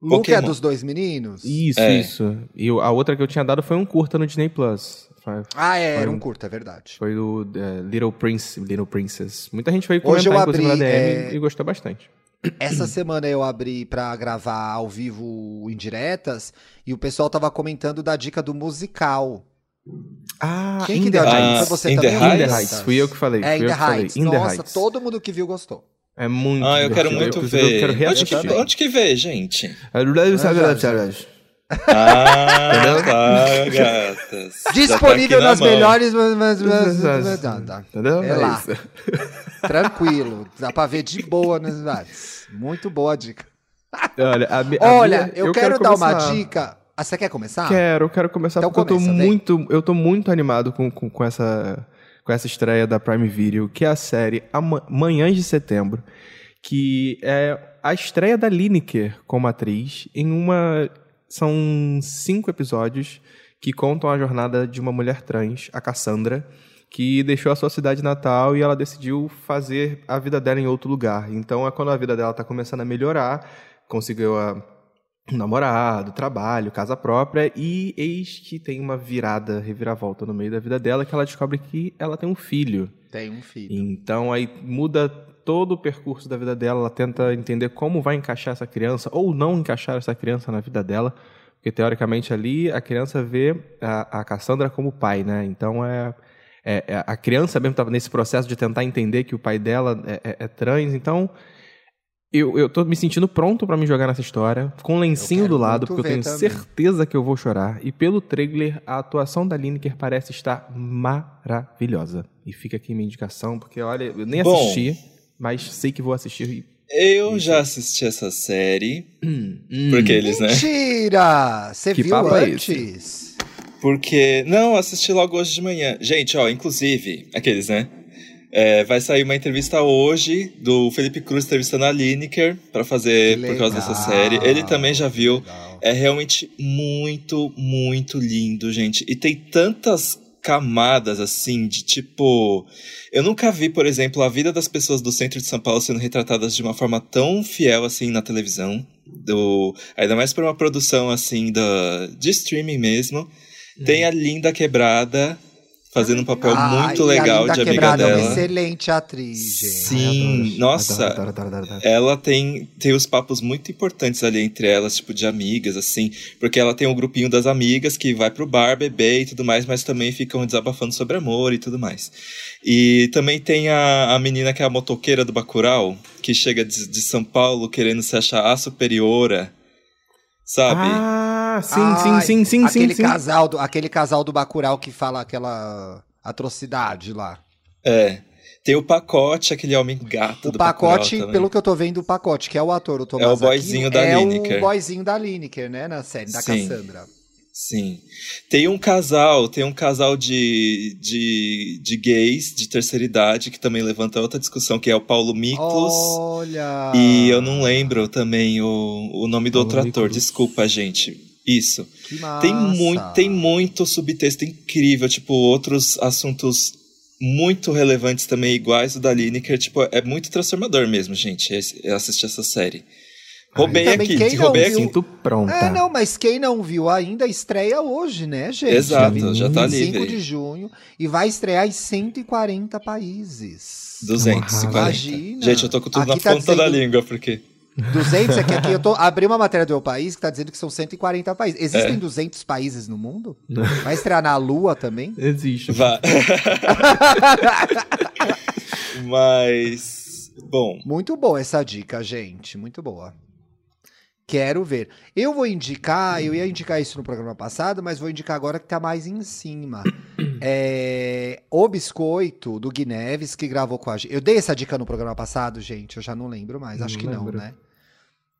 Luca é dos dois meninos? Isso, É. isso. E a outra que eu tinha dado foi um curta no Disney Plus. Foi, Ah, é, Foi era um- um curto, é verdade. foi do eh, Little Prince, Little Princess. Muita gente foi Hoje comentar, eu inclusive, na abri, DM é, e gostou bastante. Essa semana eu abri pra gravar ao vivo indiretas e o pessoal tava comentando da dica do musical. Ah, Quem que deu a the dica? Foi você In the também? In the Heights? Fui eu que falei. É, In eu the. Heights. In the Nossa, Heights. todo mundo que viu gostou. É muito Ah, eu quero muito inclusive, ver. Eu quero onde, que, onde que vê, gente? Ah, tá, gatas. Tá Disponível na nas mão. melhores. mas- mas- mas- mas- tá, tá. Entendeu? É lá. isso. *laughs* Tranquilo. Dá pra ver de boa nas várias. Muito boa a dica. Olha, a mi- a Olha, minha- eu, quero, dar uma começar. dica. Ah, você quer começar? Quero, quero começar Então porque eu começa, tô vem. muito, eu tô muito animado com, com, com essa com essa estreia da Prime Video, que é a série Manhãs de Setembro, que é a estreia da Lineker como atriz em uma são cinco episódios que contam a jornada de uma mulher trans, a Cassandra, que deixou a sua cidade natal e ela decidiu fazer a vida dela em outro lugar. Então é quando a vida dela tá começando a melhorar, conseguiu a um namorado, trabalho, casa própria, e eis que tem uma virada, reviravolta no meio da vida dela, que ela descobre que ela tem um filho. Tem um filho. Então aí muda todo o percurso da vida dela, ela tenta entender como vai encaixar essa criança, ou não encaixar essa criança na vida dela, porque teoricamente ali a criança vê a, a Cassandra como pai, né? Então é, é- é- a criança mesmo estava nesse processo de tentar entender que o pai dela é, é- é trans, então eu, eu tô me sentindo pronto pra me jogar nessa história, com um lencinho do lado, porque eu tenho também. certeza que eu vou chorar. E pelo trailer, a atuação da Lineker parece estar maravilhosa. E fica aqui minha indicação, porque olha, eu nem Bom. assisti, mas sei que vou assistir. e- Eu já assisti essa série. Hum, Porque eles, né? Mentira! Você Que viu é antes? Porque. Não, assisti logo hoje de manhã. Gente, ó, inclusive, aqueles, né? É, vai sair uma entrevista hoje do Felipe Cruz entrevistando a Lineker pra fazer Que por causa dessa legal. série. Ele também já viu. Legal. É realmente muito, muito lindo, gente. E tem tantas camadas assim de tipo. Eu nunca vi, por exemplo, a vida das pessoas do centro de São Paulo sendo retratadas de uma forma tão fiel assim na televisão. Do, ainda mais para uma produção assim da, de streaming mesmo. Tem a Linda Quebrada fazendo um papel Ah, muito legal de amiga Quebrada é uma dela. excelente atriz, gente. Sim, Adoro, nossa, adoro, adoro, adoro, adoro. ela tem, tem os papos muito importantes ali entre elas, tipo, de amigas, assim, porque ela tem um grupinho das amigas que vai pro bar beber e tudo mais, mas também ficam desabafando sobre amor e tudo mais. E também tem a, a menina que é a motoqueira do Bacurau, que chega de, de São Paulo querendo se achar a superiora, sabe? Ah, sim, Ai, sim, sim, sim, aquele sim, sim. Casal do, aquele casal do Bacurau que fala aquela atrocidade lá. É. Tem o pacote, aquele homem gato O do pacote, Bacurau pelo que eu tô vendo, o pacote, que é o ator, o Tomás É o boyzinho Aquino, da é Lineker. o boyzinho da Lineker, né, na série, da Sim. Cassandra. Sim. Tem um casal, tem um casal de, de, de gays de terceira idade que também levanta outra discussão, que é o Paulo Miklos. Olha! E eu não lembro também o, o nome do Paulo outro ator. Miklos. Desculpa, gente. Isso. Que massa. Tem muito, tem muito subtexto incrível, tipo, outros assuntos muito relevantes também, iguais o da Lineker. Tipo, é muito transformador mesmo, gente, assistir essa série. Roubei Também aqui, quem não roubei viu- aqui. Sinto pronta. É, não, mas quem não viu ainda, estreia hoje, né, gente? Exato, já tá 25 livre. de junho. E vai estrear em 140 países. 240. Imagina. Gente, eu tô com tudo Aqui na tá ponta da dizendo- língua, porque. 200 é que aqui eu tô *laughs* abri uma matéria do meu país que tá dizendo que são 140 países. Existem É. 200 países no mundo? *laughs* Vai estrear na Lua também? Existe. Vá. *laughs* Mas. Bom. Muito boa essa dica, gente. Muito boa. Quero ver. Eu vou indicar, eu ia indicar isso no programa passado, mas vou indicar agora que tá mais em cima. *coughs* É, o Biscoito, do Gui Neves, que gravou com a gente. Eu dei essa dica no programa passado, gente, eu já não lembro mais. Acho Não que não, lembro. né?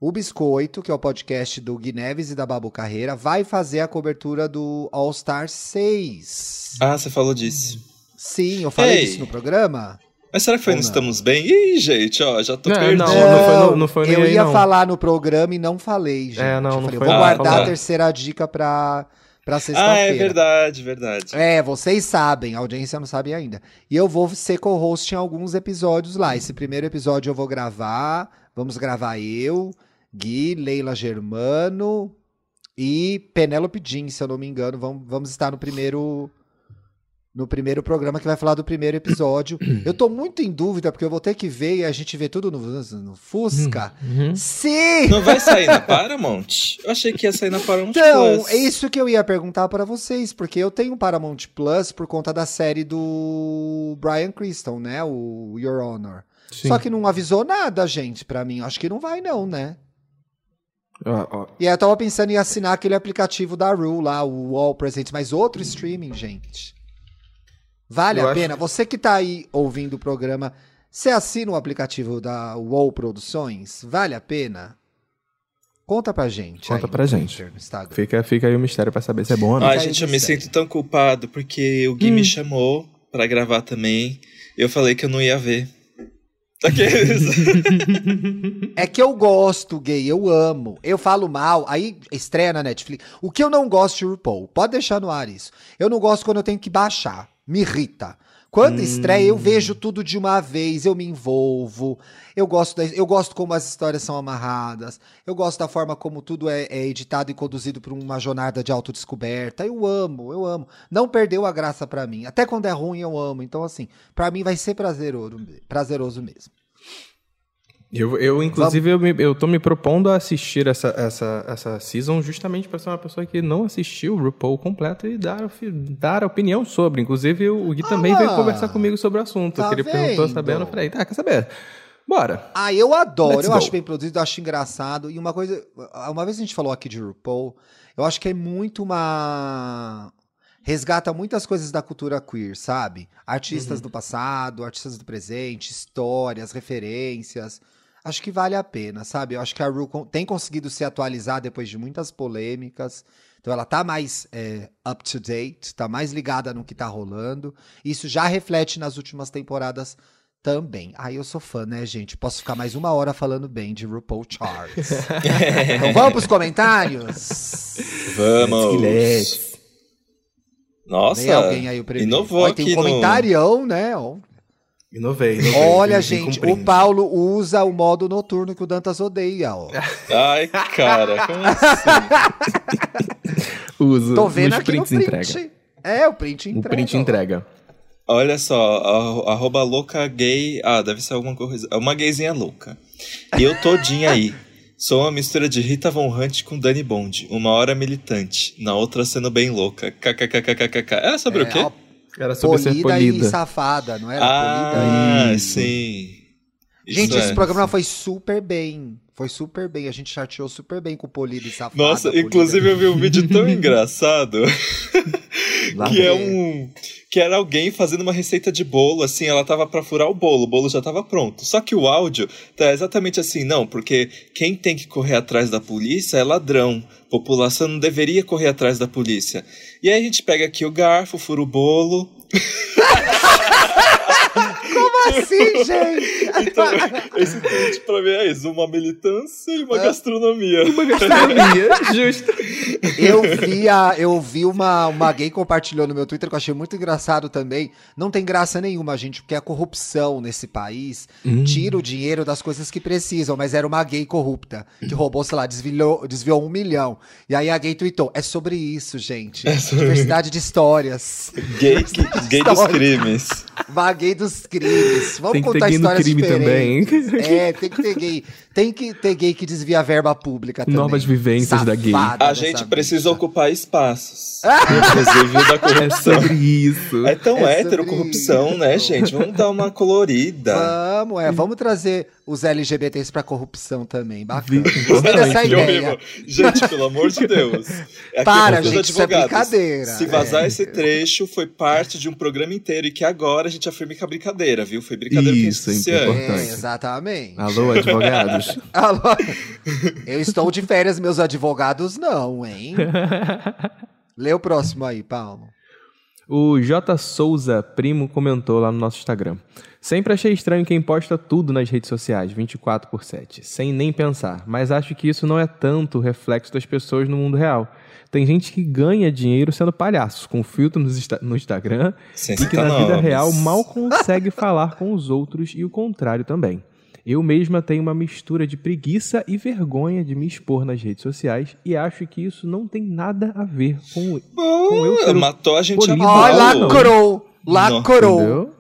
O Biscoito, que é o podcast do Gui Neves e da Babu Carreira, vai fazer a cobertura do All Star 6. Ah, você falou disso. Sim, eu falei Ei. disso no programa. Mas será que foi não? Estamos Bem? Ih, gente, ó, já tô Não, perdido. não, não foi no- não foi no eu ia não. falar no programa e não falei, gente. É, não, Eu não falei, foi vou guardar Ah, a terceira dica pra, pra Ah, sexta-feira. é verdade, verdade. É, vocês sabem, a audiência não sabe ainda. E eu vou ser co-host em alguns episódios lá. Esse primeiro episódio eu vou gravar. Vamos gravar eu, Gui, Leila Germano e Penélope Jean, se eu não me engano. Vamos, vamos estar no primeiro. No primeiro programa que vai falar do primeiro episódio. *clears throat* eu tô muito em dúvida, porque eu vou ter que ver e a gente vê tudo no, no Fusca. Uhum. Sim! Não vai sair na Paramount? Eu achei que ia sair na Paramount Então, Plus. é isso que eu ia perguntar pra vocês, porque eu tenho Paramount Plus por conta da série do Brian Criston, né? O Your Honor. Sim. Só que não avisou nada, gente, pra mim. Acho que não vai, não, né? Ó, ó, E aí eu tava pensando em assinar aquele aplicativo da Ru lá, o All Presents, mas outro streaming, gente. Vale Eu a acho pena? Você que tá aí ouvindo o programa, você assina o aplicativo da UOL Produções? Vale a pena? Conta pra gente. Conta aí pra gente. Twitter. Fica, fica aí o mistério pra saber se é bom ou não. Ai, Caiu gente, eu me sinto tão culpado porque o Gui Hum. me chamou pra gravar também. Eu falei que eu não ia ver. Aqueles. *laughs* É que eu gosto, gay, eu amo. Eu falo mal, aí estreia na Netflix. O que eu não gosto de RuPaul, pode deixar no ar isso. Eu não gosto quando eu tenho que baixar, me irrita. Quando estreia, eu vejo tudo de uma vez, eu me envolvo. Eu gosto, da- eu gosto como as histórias são amarradas. Eu gosto da forma como tudo é, é editado e conduzido por uma jornada de autodescoberta. Eu amo, eu amo. Não perdeu a graça pra mim. Até quando é ruim, eu amo. Então, assim, pra mim vai ser prazeroso, prazeroso mesmo. Eu, eu inclusive, eu, me- eu tô me propondo a assistir essa, essa, essa season justamente pra ser uma pessoa que não assistiu o RuPaul completo e dar, dar opinião sobre. Inclusive, o Gui também Ah, veio conversar comigo sobre o assunto. tá que ele perguntou vendo? sabendo, eu falei, tá, quer saber? Bora. Ah, eu adoro, Let's eu go. acho bem produzido, eu acho engraçado. E uma coisa, uma vez a gente falou aqui de RuPaul, eu acho que é muito uma. Resgata muitas coisas da cultura queer, sabe? Artistas Uhum. do passado, artistas do presente, histórias, referências. Acho que vale a pena, sabe? Eu acho que a Ru tem conseguido se atualizar depois de muitas polêmicas. Então ela tá mais é, up to date, tá mais ligada no que tá rolando. Isso já reflete nas últimas temporadas também. Aí eu sou fã, né, gente? Posso ficar mais uma hora falando bem de RuPaul Charts. *laughs* então vamos pros comentários? Vamos. Nossa. Vem alguém aí o primeiro. inovou Olha, tem aqui um no- comentarião, né? Ó. Inovei, inovei. Olha, gente, o Paulo usa o modo noturno que o Dantas odeia, ó. Ai, cara, como assim? *laughs* Uso. Tô vendo os aqui no prints print. entrega. É, o print O entrega. print ó. entrega. Olha só, arroba louca gay. Ah, deve ser alguma coisa. É uma gayzinha louca. Eu todinha aí. Sou uma mistura de Rita Von Hunt com Dani Bond. Uma hora militante, na outra sendo bem louca. KKKKKK. É sobre É, o quê? ó, Era sobre ser polida, e polida. safada, não era? ah, polida e... sim. Gente, Isso esse é. programa foi super bem. Foi super bem. A gente chateou super bem com polida e safada. Nossa, polida. inclusive eu vi um vídeo tão *laughs* engraçado que é um que era alguém fazendo uma receita de bolo, assim, ela tava para furar o bolo, o bolo já tava pronto. Só que o áudio tá exatamente assim, não, porque quem tem que correr atrás da polícia é ladrão. População não deveria correr atrás da polícia. E aí a gente pega aqui o garfo, fura o bolo. *laughs* Como assim, gente? Então, esse tweet pra mim é isso, uma militância e uma gastronomia. Uma gastronomia, *laughs* justo. Eu vi, a, eu vi uma, uma gay compartilhou no meu Twitter que eu achei muito engraçado também. Não tem graça nenhuma, gente, porque a corrupção nesse país Hum. tira o dinheiro das coisas que precisam, mas era uma gay corrupta, que roubou, sei lá, desviou, desviou um milhão. E aí a gay tweetou: é sobre isso, gente. Diversidade de histórias. Gay, que- gay dos crimes. Uma gay dos crimes. Vamos Tem que ter contar gay no histórias crime também, diferentes. hein? *laughs* É, tem que ter gay. Tem que ter gay que desvia a verba pública também. Novas vivências da gay. Safada A gente precisa bicha. ocupar espaços. *laughs* Inclusive o da É corrupção. sobre isso. É tão É hétero corrupção, isso. né, gente? Vamos dar uma colorida. Vamos, é, vamos trazer os LGBTs pra corrupção também. Bacana. Gostei dessa ideia. horrível. Gente, pelo amor de Deus. É aqui Para, dos gente, isso é brincadeira. Se vazar É. esse trecho, foi parte de um programa inteiro e que agora a gente afirma que é brincadeira, viu? Foi brincadeira Isso, que é antes. É, importante. exatamente. Alô, advogados? *laughs* Alô? Eu estou de férias, meus advogados não, hein? Lê o próximo aí, Paulo. O J. Souza, primo, comentou lá no nosso Instagram. Sempre achei estranho quem posta tudo nas redes sociais, 24 por 7, sem nem pensar. Mas acho que isso não é tanto reflexo das pessoas no mundo real. Tem gente que ganha dinheiro sendo palhaço, com filtro no, Insta- no Instagram, Sem e que na vida real mal consegue falar com os outros e o contrário também. Eu mesma tenho uma mistura de preguiça e vergonha de me expor nas redes sociais e acho que isso não tem nada a ver com, com eu ser o matou a gente a polido. Ó, Não, pau. lacrou! Lacrou!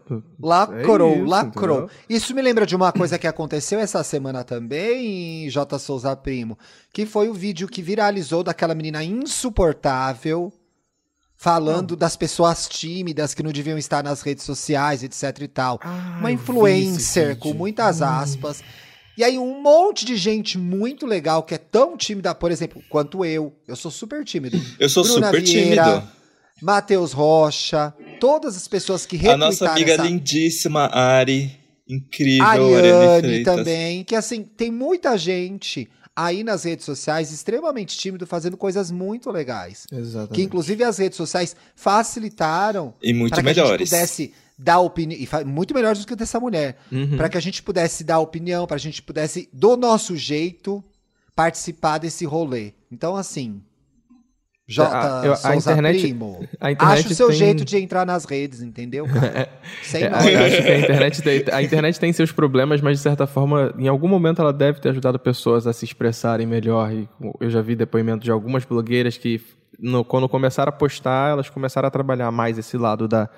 Lacrou, É isso, lacrou. entendeu? Isso me lembra de uma coisa que aconteceu essa semana também, J. Souza Primo, que foi o vídeo que viralizou daquela menina insuportável falando das pessoas tímidas que não deviam estar nas redes sociais, etc e tal. Ah, uma influencer com muitas aspas. E aí um monte de gente muito legal que é tão tímida, por exemplo, quanto eu. Eu sou super tímido. Eu sou Bruna super Vieira, tímido. Matheus Rocha, todas as pessoas que A nossa amiga essa... lindíssima Ari. Incrível, Ariane Ariane Freitas. também, que assim, tem muita gente aí nas redes sociais extremamente tímido fazendo coisas muito legais. Exatamente. Que inclusive as redes sociais facilitaram E muito para que a gente melhores. pudesse dar opinião, e fa- muito melhores do que dessa mulher, Uhum. para que a gente pudesse dar opinião, para a gente pudesse do nosso jeito participar desse rolê. Então assim, J. A- eu- a internet- Primo, A internet acha o seu tem- jeito de entrar nas redes, entendeu? cara? *laughs* Sem É, eu acho que a internet, tem, a internet tem seus problemas, mas de certa forma, em algum momento ela deve ter ajudado pessoas a se expressarem melhor. E eu já vi depoimento de algumas blogueiras que, no- quando começaram a postar, elas começaram a trabalhar mais esse lado da,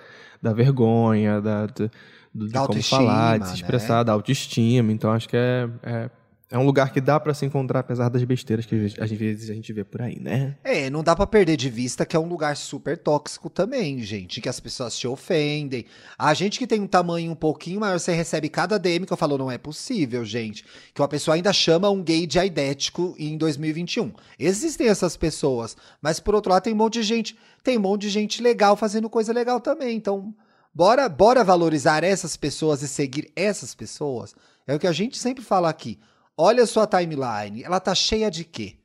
da vergonha, da, de, do- de Da como falar, de se né? expressar, da autoestima. Então acho que é, é, é um lugar que dá pra se encontrar, apesar das besteiras que às vezes a gente vê por aí, né? É, não dá pra perder de vista que é um lugar super tóxico também, gente, que as pessoas te ofendem. A gente que tem um tamanho um pouquinho maior, você recebe cada DM que eu falo, não é possível, gente, que uma pessoa ainda chama um gay de aidético em 2021. Existem essas pessoas, mas por outro lado tem um monte de gente, tem um monte de gente legal fazendo coisa legal também. Então, bora, bora valorizar essas pessoas e seguir essas pessoas. É o que a gente sempre fala aqui. Olha sua timeline, ela tá cheia de quê?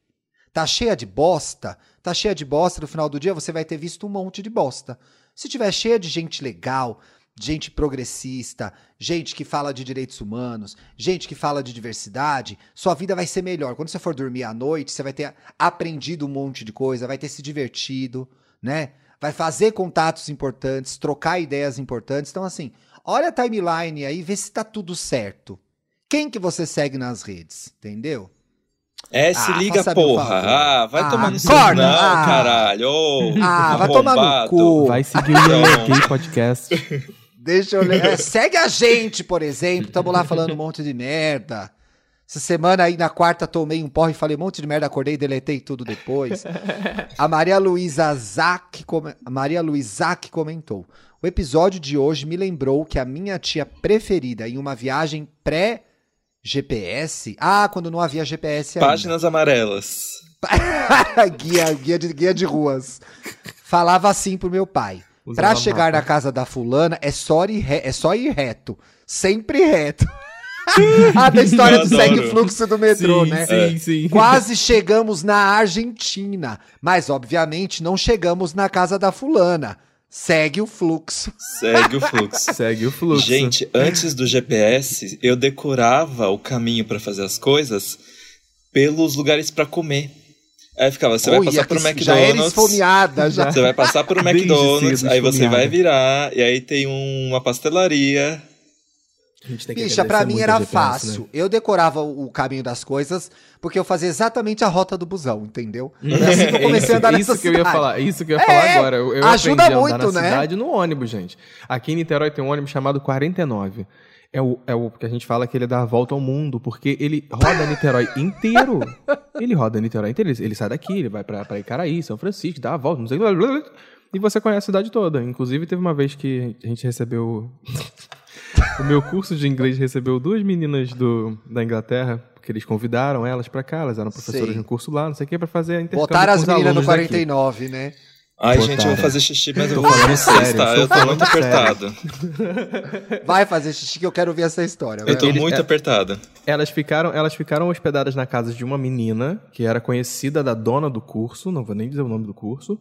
Tá cheia de bosta? Tá cheia de bosta, no final do dia você vai ter visto um monte de bosta. Se tiver cheia de gente legal, gente progressista, gente que fala de direitos humanos, gente que fala de diversidade, sua vida vai ser melhor. Quando você for dormir à noite, você vai ter aprendido um monte de coisa, vai ter se divertido, né? Vai fazer contatos importantes, trocar ideias importantes. Então, assim, olha a timeline aí, vê se tá tudo certo. Quem que você segue nas redes, entendeu? É, se Ah, liga, porra. Ah, vai Ah, tomar no seu não, Ah. caralho. Ô, Ah, vai tomar no cu. Vai seguir o Podcast. *laughs* Deixa eu ler. É, segue a gente, por exemplo. Tamo lá falando um monte de merda. Essa semana aí, na quarta, tomei um porre e falei um monte de merda, acordei e deletei tudo depois. A Maria Luísa Zac, come- a Maria comentou. O episódio de hoje me lembrou que a minha tia preferida em uma viagem pré-GPS... Ah, quando não havia GPS ainda. Páginas amarelas. *laughs* guia, guia, de, guia de ruas. Falava assim pro meu pai. Usando Pra a chegar na mapa. casa da fulana, é só ir, re- é só ir reto. Sempre reto. *laughs* a da história Eu do segue adoro. fluxo do metrô, sim, né? Sim, sim. Quase chegamos na Argentina, mas obviamente não chegamos na casa da fulana. Segue o fluxo. Segue o fluxo. *laughs* Segue o fluxo. Gente, antes do GPS, eu decorava o caminho pra fazer as coisas pelos lugares pra comer. Aí ficava, você vai passar pro que Já era McDonald's. esfomeada, já. Você vai passar pro *laughs* McDonald's, aí você vai virar, e aí tem uma pastelaria. A gente tem que Bicha, pra mim muito era GPS, fácil. né? Eu decorava o caminho das coisas porque eu fazia exatamente a rota do busão, entendeu? É assim que eu *laughs* comecei a andar nessa isso que eu ia cidade. falar, isso que eu ia É, falar agora. Eu, eu ajuda a andar muito, na né? cidade no ônibus, gente. Aqui em Niterói tem um ônibus chamado 49. É o, é o que a gente fala que ele dá a volta ao mundo, porque ele roda Niterói *laughs* inteiro. Ele roda Niterói inteiro. Ele, ele sai daqui, ele vai pra, pra Icaraí, São Francisco, dá a volta, não sei o que. blá, blá, blá, E você conhece a cidade toda. Inclusive, teve uma vez que a gente recebeu. O meu curso de inglês recebeu duas meninas do, da Inglaterra, porque eles convidaram elas pra cá, elas eram professoras Sei. de um curso lá, não sei o que, pra fazer intercâmbio Botaram as meninas no alunos daqui. 49, né? Ai, gente, eu vou fazer xixi, mas eu Tô vou falando vocês, sério, tá? Eu tô muito sério. apertado. Vai fazer xixi que eu quero ver essa história. Eu tô. Eles- muito é- apertado. Elas ficaram, elas ficaram hospedadas na casa de uma menina que era conhecida da dona do curso, não vou nem dizer o nome do curso.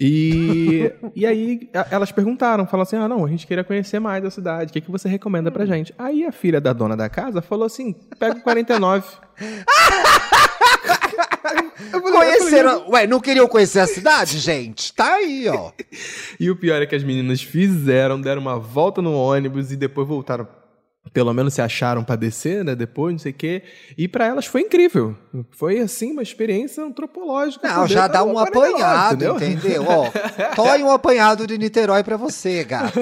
E, *laughs* e aí a- elas perguntaram, falaram assim: ah, não, a gente queria conhecer mais da cidade, o que, que você recomenda pra gente? Aí a filha da dona da casa falou assim: pega o 49. Conheceram. Ué, não queriam conhecer a cidade, gente? Tá aí, ó. *laughs* E o pior é que as meninas fizeram, deram uma volta no ônibus e depois voltaram. Pelo menos se acharam pra descer, né? Depois, não sei o quê. E pra elas foi incrível. Foi, assim, uma experiência antropológica. Não, já dá uma um apanhado, entendeu? entendeu? Ó, toy um apanhado de Niterói pra você, gata.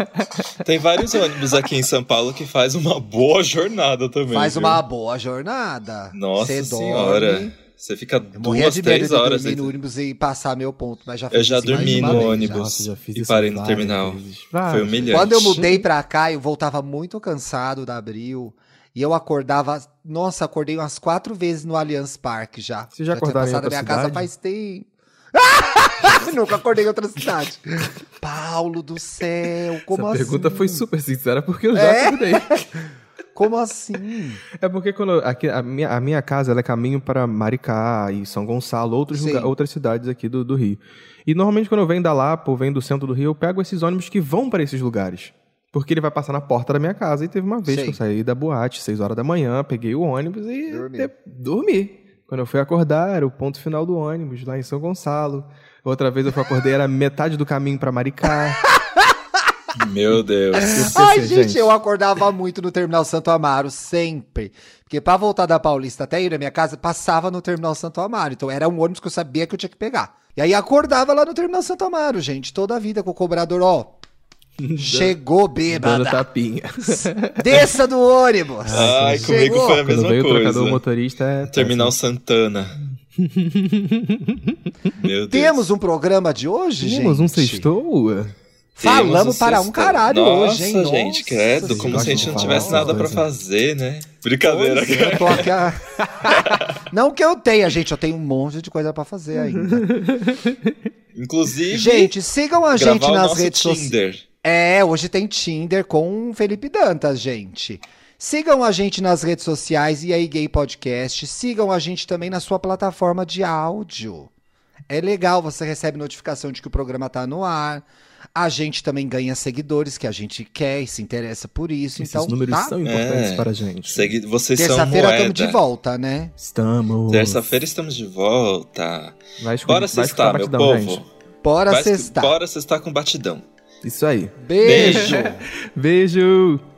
*laughs* Tem vários ônibus aqui em São Paulo que faz uma boa jornada também. Faz viu? uma boa jornada. Nossa Cê senhora. dorme. Você fica Eu morria duas, de medo três de horas. dormir no ônibus e passar meu ponto, mas já fiz Eu já dormi no já. ônibus. Já fiz E parei no terminal. vezes. Foi humilhante. Quando eu mudei pra cá, eu voltava muito cansado da Abril. E eu acordava. Nossa, acordei umas quatro vezes no Allianz Parque já. Vocês já tinha acordaram em passado outra a minha casa cidade? faz tempo. *laughs* Nunca acordei em outra cidade. Paulo do céu, como Essa assim? pergunta foi super sincera, porque eu já É? acordei. *laughs* Como assim? É porque quando aqui, a, minha, a minha casa ela é caminho para Maricá e São Gonçalo, outros lugar- outras cidades aqui do, do Rio. E normalmente quando eu venho da Lapa ou venho do centro do Rio, eu pego esses ônibus que vão para esses lugares. Porque ele vai passar na porta da minha casa. E teve uma vez Sei. que eu saí da boate, 6 horas da manhã, peguei o ônibus e Dormiu. de- dormi. Quando eu fui acordar, era o ponto final do ônibus, lá em São Gonçalo. Outra vez eu fui acordei, era metade do caminho para Maricá. *laughs* Meu Deus. Eu Ai, pensei, gente, eu acordava muito no Terminal Santo Amaro, sempre. Porque pra voltar da Paulista até ir na minha casa, passava no Terminal Santo Amaro. Então era um ônibus que eu sabia que eu tinha que pegar. E aí acordava lá no Terminal Santo Amaro, gente, toda a vida com o cobrador, ó. Chegou Dando bêbada. tapinha. *laughs* Desça do ônibus. Ai, comigo Chegou. foi a Quando mesma veio o trocador coisa. motorista é. Terminal Santana. *laughs* Meu Deus. Temos um programa de hoje, gente? Temos um sextou? Falamos para um caralho Nossa, hoje, hein? gente, Nossa credo. Como se a gente não tivesse nada pra coisa. fazer, né? Brincadeira, Pois é, cara. eu tô aqui a- *laughs* Não que eu tenha, gente, eu tenho um monte de coisa pra fazer *laughs* ainda. Inclusive, Gente, sigam a gente nas redes sociais. Tinder. É, hoje tem Tinder com o Felipe Dantas, gente. Sigam a gente nas redes sociais e aí Gay Podcast. Sigam a gente também na sua plataforma de áudio. É legal, você recebe notificação de que o programa tá no ar. A gente também ganha seguidores que a gente quer e se interessa por isso. Esses então, números tá? são importantes É. para a gente. Segue, vocês são Terça-feira estamos de volta, né? Estamos. Terça-feira estamos de volta. Vai Bora sextar, meu batidão, povo. gente. Bora sextar. Bora sextar com batidão. Isso aí. Beijo. Beijo. *laughs*